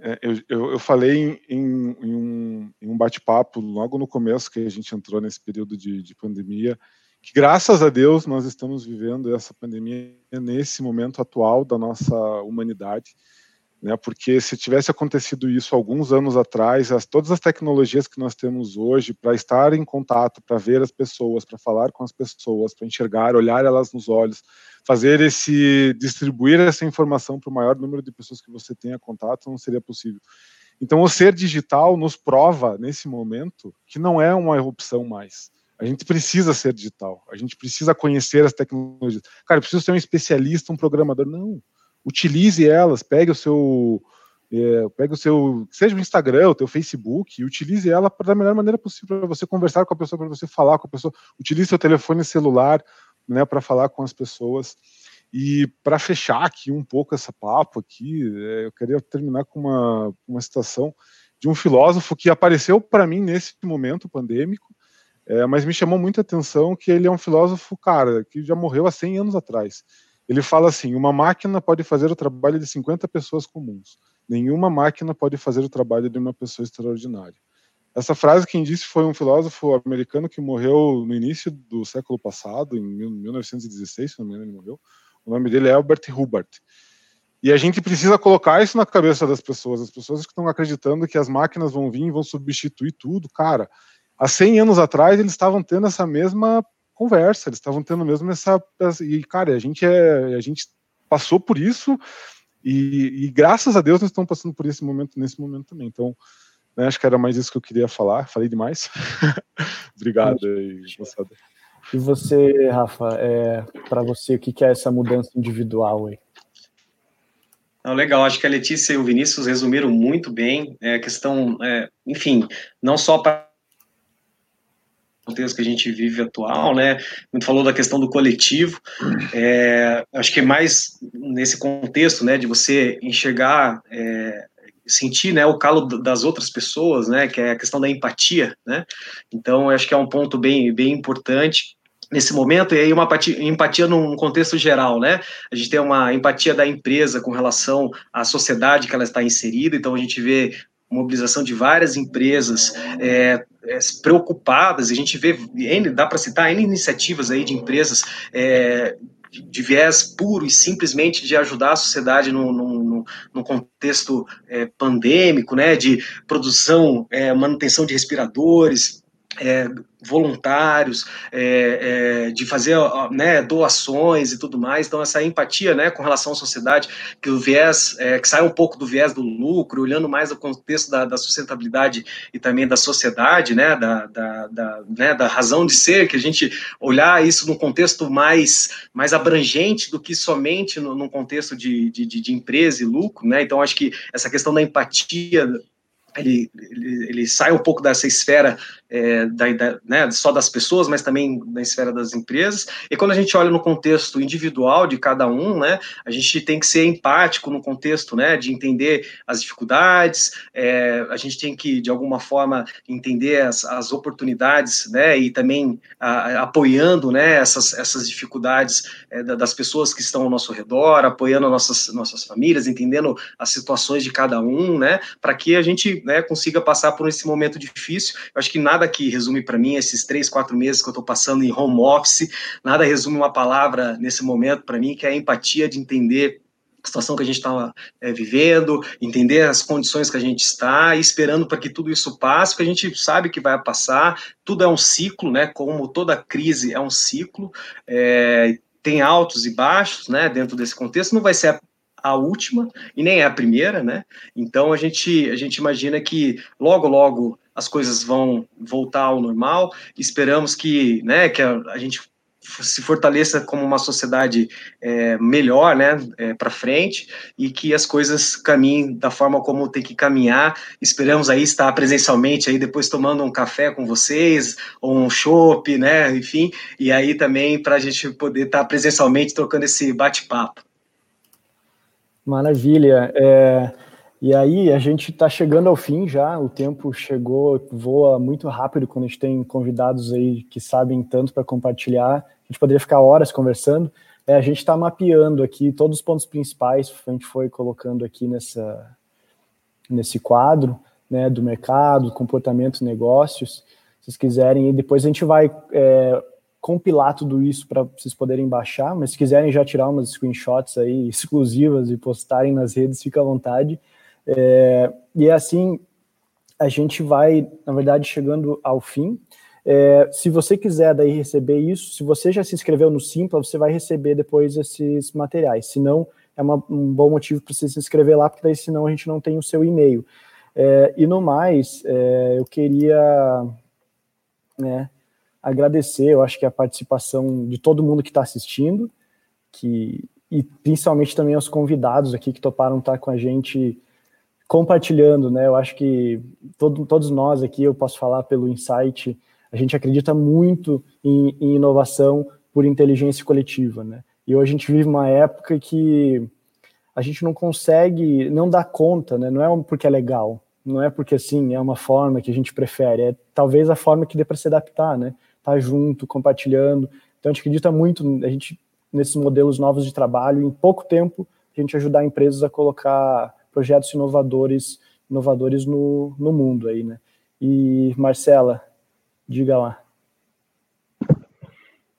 é, eu, eu, eu, falei em, em, em um, um bate-papo logo no começo que a gente entrou nesse período de, de pandemia, que graças a Deus nós estamos vivendo essa pandemia nesse momento atual da nossa humanidade né? Porque se tivesse acontecido isso alguns anos atrás, as, todas as tecnologias que nós temos hoje para estar em contato, para ver as pessoas, para falar com as pessoas, para enxergar, olhar elas nos olhos, fazer esse distribuir essa informação para o maior número de pessoas que você tenha contato, não seria possível. Então, o ser digital nos prova, nesse momento, que não é uma opção mais. A gente precisa ser digital, a gente precisa conhecer as tecnologias. Cara, eu preciso ser um especialista, um programador. Não. Utilize elas, pegue o seu. É, pegue o seu. Seja o Instagram, o teu Facebook, e utilize ela da melhor maneira possível para você conversar com a pessoa, para você falar com a pessoa. Utilize seu telefone celular né, para falar com as pessoas. E para fechar aqui um pouco essa papo aqui, é, eu queria terminar com uma, uma citação de um filósofo que apareceu para mim nesse momento pandêmico, é, mas me chamou muita atenção que ele é um filósofo, cara, que já morreu há 100 anos atrás. Ele fala assim: uma máquina pode fazer o trabalho de 50 pessoas comuns, nenhuma máquina pode fazer o trabalho de uma pessoa extraordinária. Essa frase quem disse foi um filósofo americano que morreu no início do século passado, em 1916, se não me engano, ele morreu. O nome dele é Albert Hubbard. E a gente precisa colocar isso na cabeça das pessoas. As pessoas que estão acreditando que as máquinas vão vir e vão substituir tudo, cara há 100 anos atrás eles estavam tendo essa mesma conversa, eles estavam tendo mesmo essa, e cara, a gente é, a gente passou por isso e, e graças a Deus nós estamos passando por esse momento nesse momento também. Então, né, acho que era mais isso que eu queria falar. Falei demais. Obrigado. E, e você, Rafa, é, para você, o que é essa mudança individual aí? Não, legal, acho que a Letícia e o Vinícius resumiram muito bem é, a questão, é, enfim, não só para contexto que a gente vive atual, né? Muito falou da questão do coletivo. É, acho que é mais nesse contexto, né, de você enxergar, é, sentir, né, o calo das outras pessoas, né, que é a questão da empatia, né? Então, acho que é um ponto bem, bem importante nesse momento, e aí uma empatia, empatia num contexto geral, né? A gente tem uma empatia da empresa com relação à sociedade que ela está inserida, então a gente vê mobilização de várias empresas é, é, preocupadas, a gente vê, dá para citar N iniciativas aí de empresas é, de viés puro e simplesmente de ajudar a sociedade no contexto é, pandêmico, né, de produção, é, manutenção de respiradores, é, voluntários, é, é, de fazer né, doações e tudo mais. Então, essa empatia né, com relação à sociedade, que o viés, é, que sai um pouco do viés do lucro, olhando mais o contexto da, da sustentabilidade e também da sociedade, né, da, da, da, né, da razão de ser, que a gente olhar isso num contexto mais, mais abrangente do que somente no, num contexto de, de, de empresa e lucro. Né? Então, acho que essa questão da empatia ele, ele, ele, sai um pouco dessa esfera é, da, da, né, só das pessoas, mas também da esfera das empresas. E quando a gente olha no contexto individual de cada um, né, a gente tem que ser empático no contexto né, de entender as dificuldades, é, a gente tem que, de alguma forma, entender as, as oportunidades né, e também a, apoiando né, essas, essas dificuldades é, das pessoas que estão ao nosso redor, apoiando nossas, nossas famílias, entendendo as situações de cada um, né, para que a gente né, consiga passar por esse momento difícil. Eu acho que nada que resume para mim esses três, quatro meses que eu estou passando em home office, nada resume uma palavra nesse momento para mim, que é a empatia de entender a situação que a gente está é, vivendo, entender as condições que a gente está, esperando para que tudo isso passe, porque a gente sabe que vai passar, tudo é um ciclo, né? Como toda crise é um ciclo, é, tem altos e baixos, né? Dentro desse contexto, não vai ser a última e nem é a primeira, né? Então a gente a gente imagina que logo logo as coisas vão voltar ao normal. Esperamos que, né, que a, a gente se fortaleça como uma sociedade é, melhor, né, é, para frente e que as coisas caminhem da forma como tem que caminhar. Esperamos aí estar presencialmente aí depois tomando um café com vocês ou um chopp, né, enfim, e aí também para a gente poder estar presencialmente trocando esse bate-papo. Maravilha. É, e aí, a gente está chegando ao fim já, o tempo chegou, voa muito rápido quando a gente tem convidados aí que sabem tanto para compartilhar. A gente poderia ficar horas conversando. É, a gente está mapeando aqui todos os pontos principais, a gente foi colocando aqui nessa, nesse quadro né, do mercado, comportamento, negócios. Se vocês quiserem, e depois a gente vai é, compilar tudo isso para vocês poderem baixar, mas se quiserem já tirar umas screenshots aí exclusivas e postarem nas redes, fica à vontade. É, e assim, a gente vai, na verdade, chegando ao fim. É, se você quiser daí receber isso, se você já se inscreveu no Simpla, você vai receber depois esses materiais. Se não, é uma, um bom motivo para você se inscrever lá, porque daí senão a gente não tem o seu e-mail. É, e no mais, é, eu queria né, agradecer, eu acho que a participação de todo mundo que está assistindo, que, e principalmente também aos convidados aqui que toparam estar com a gente compartilhando, né? Eu acho que todo, todos nós aqui, eu posso falar pelo Insight, a gente acredita muito em, em inovação por inteligência coletiva, né? E hoje a gente vive uma época que a gente não consegue, não dá conta, né? Não é porque é legal, não é porque assim é uma forma que a gente prefere, é talvez a forma que dê para se adaptar, né? Tá junto, compartilhando. Então a gente acredita muito a gente nesses modelos novos de trabalho, em pouco tempo a gente ajudar empresas a colocar projetos inovadores, inovadores no, no mundo aí, né? E Marcela, diga lá.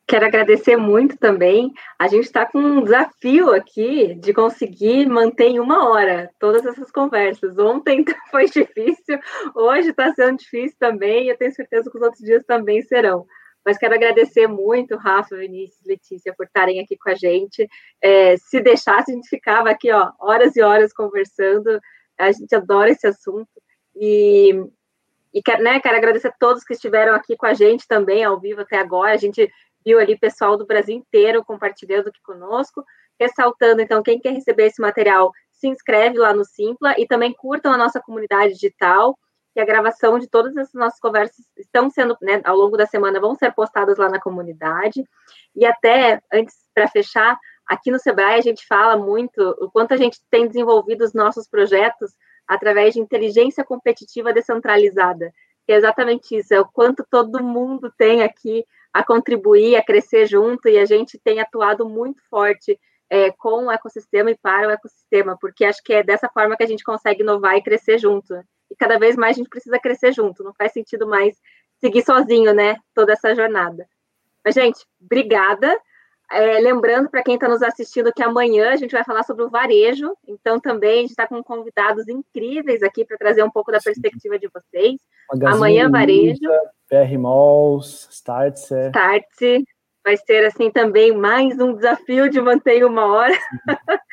Quero agradecer muito também. A gente está com um desafio aqui de conseguir manter em uma hora todas essas conversas. Ontem foi difícil, hoje está sendo difícil também, e eu tenho certeza que os outros dias também serão. Mas quero agradecer muito, Rafa, Vinícius, Letícia, por estarem aqui com a gente. É, se deixasse, a gente ficava aqui, ó, horas e horas conversando. A gente adora esse assunto. E, e quero, né, quero agradecer a todos que estiveram aqui com a gente também, ao vivo até agora. A gente viu ali pessoal do Brasil inteiro compartilhando aqui conosco. Ressaltando, então, quem quer receber esse material, se inscreve lá no Simpla e também curtam a nossa comunidade digital, que a gravação de todas essas nossas conversas estão sendo, né, ao longo da semana, vão ser postadas lá na comunidade. E até, antes, para fechar, aqui no Sebrae a gente fala muito o quanto a gente tem desenvolvido os nossos projetos através de inteligência competitiva descentralizada, que é exatamente isso, é o quanto todo mundo tem aqui a contribuir, a crescer junto, e a gente tem atuado muito forte é, com o ecossistema e para o ecossistema, porque acho que é dessa forma que a gente consegue inovar e crescer junto. E cada vez mais a gente precisa crescer junto, não faz sentido mais seguir sozinho, né, toda essa jornada. Mas, gente, obrigada. É, lembrando para quem está nos assistindo que amanhã a gente vai falar sobre o varejo, então também a gente está com convidados incríveis aqui para trazer um pouco da perspectiva de vocês. Magazine amanhã varejo. PR Malls, Startse. Startse. Vai ser assim também mais um desafio de manter uma hora.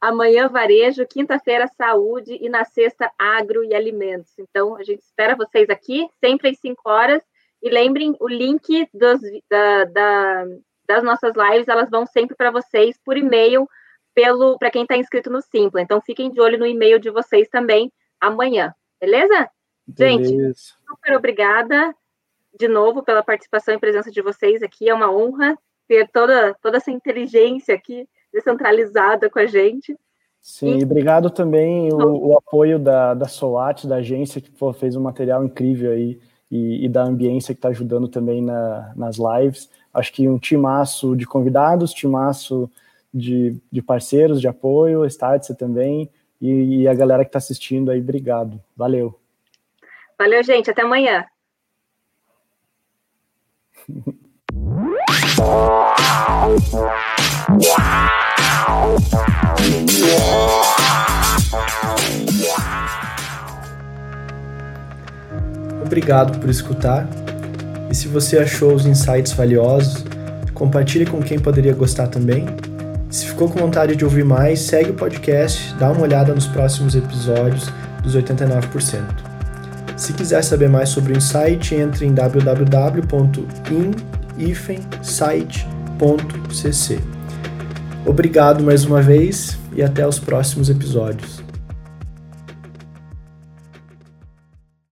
amanhã varejo, quinta-feira saúde e na sexta agro e alimentos. Então a gente espera vocês aqui sempre às 5 horas. E lembrem, o link dos, da, da das nossas lives, elas vão sempre para vocês por e-mail, pelo para quem está inscrito no Simpla. Então fiquem de olho no e-mail de vocês também amanhã, beleza? beleza? Gente, super obrigada de novo pela participação e presença de vocês aqui. É uma honra ter toda, toda essa inteligência aqui descentralizada com a gente. Sim, e obrigado também o, o, apoio da, da SOAT, da agência, que pô, fez um material incrível aí, e, e da ambiência que está ajudando também na, nas lives acho que um timaço de convidados, timaço de, de parceiros, de apoio, Startse também, e, e a galera que está assistindo aí, obrigado. Valeu. Valeu, gente. Até amanhã. Obrigado por escutar se você achou os insights valiosos, compartilhe com quem poderia gostar também. Se ficou com vontade de ouvir mais, segue o podcast, dá uma olhada nos próximos episódios dos 89%. Se quiser saber mais sobre o Insight, entre em www.in-site.cc. Obrigado mais uma vez e até os próximos episódios.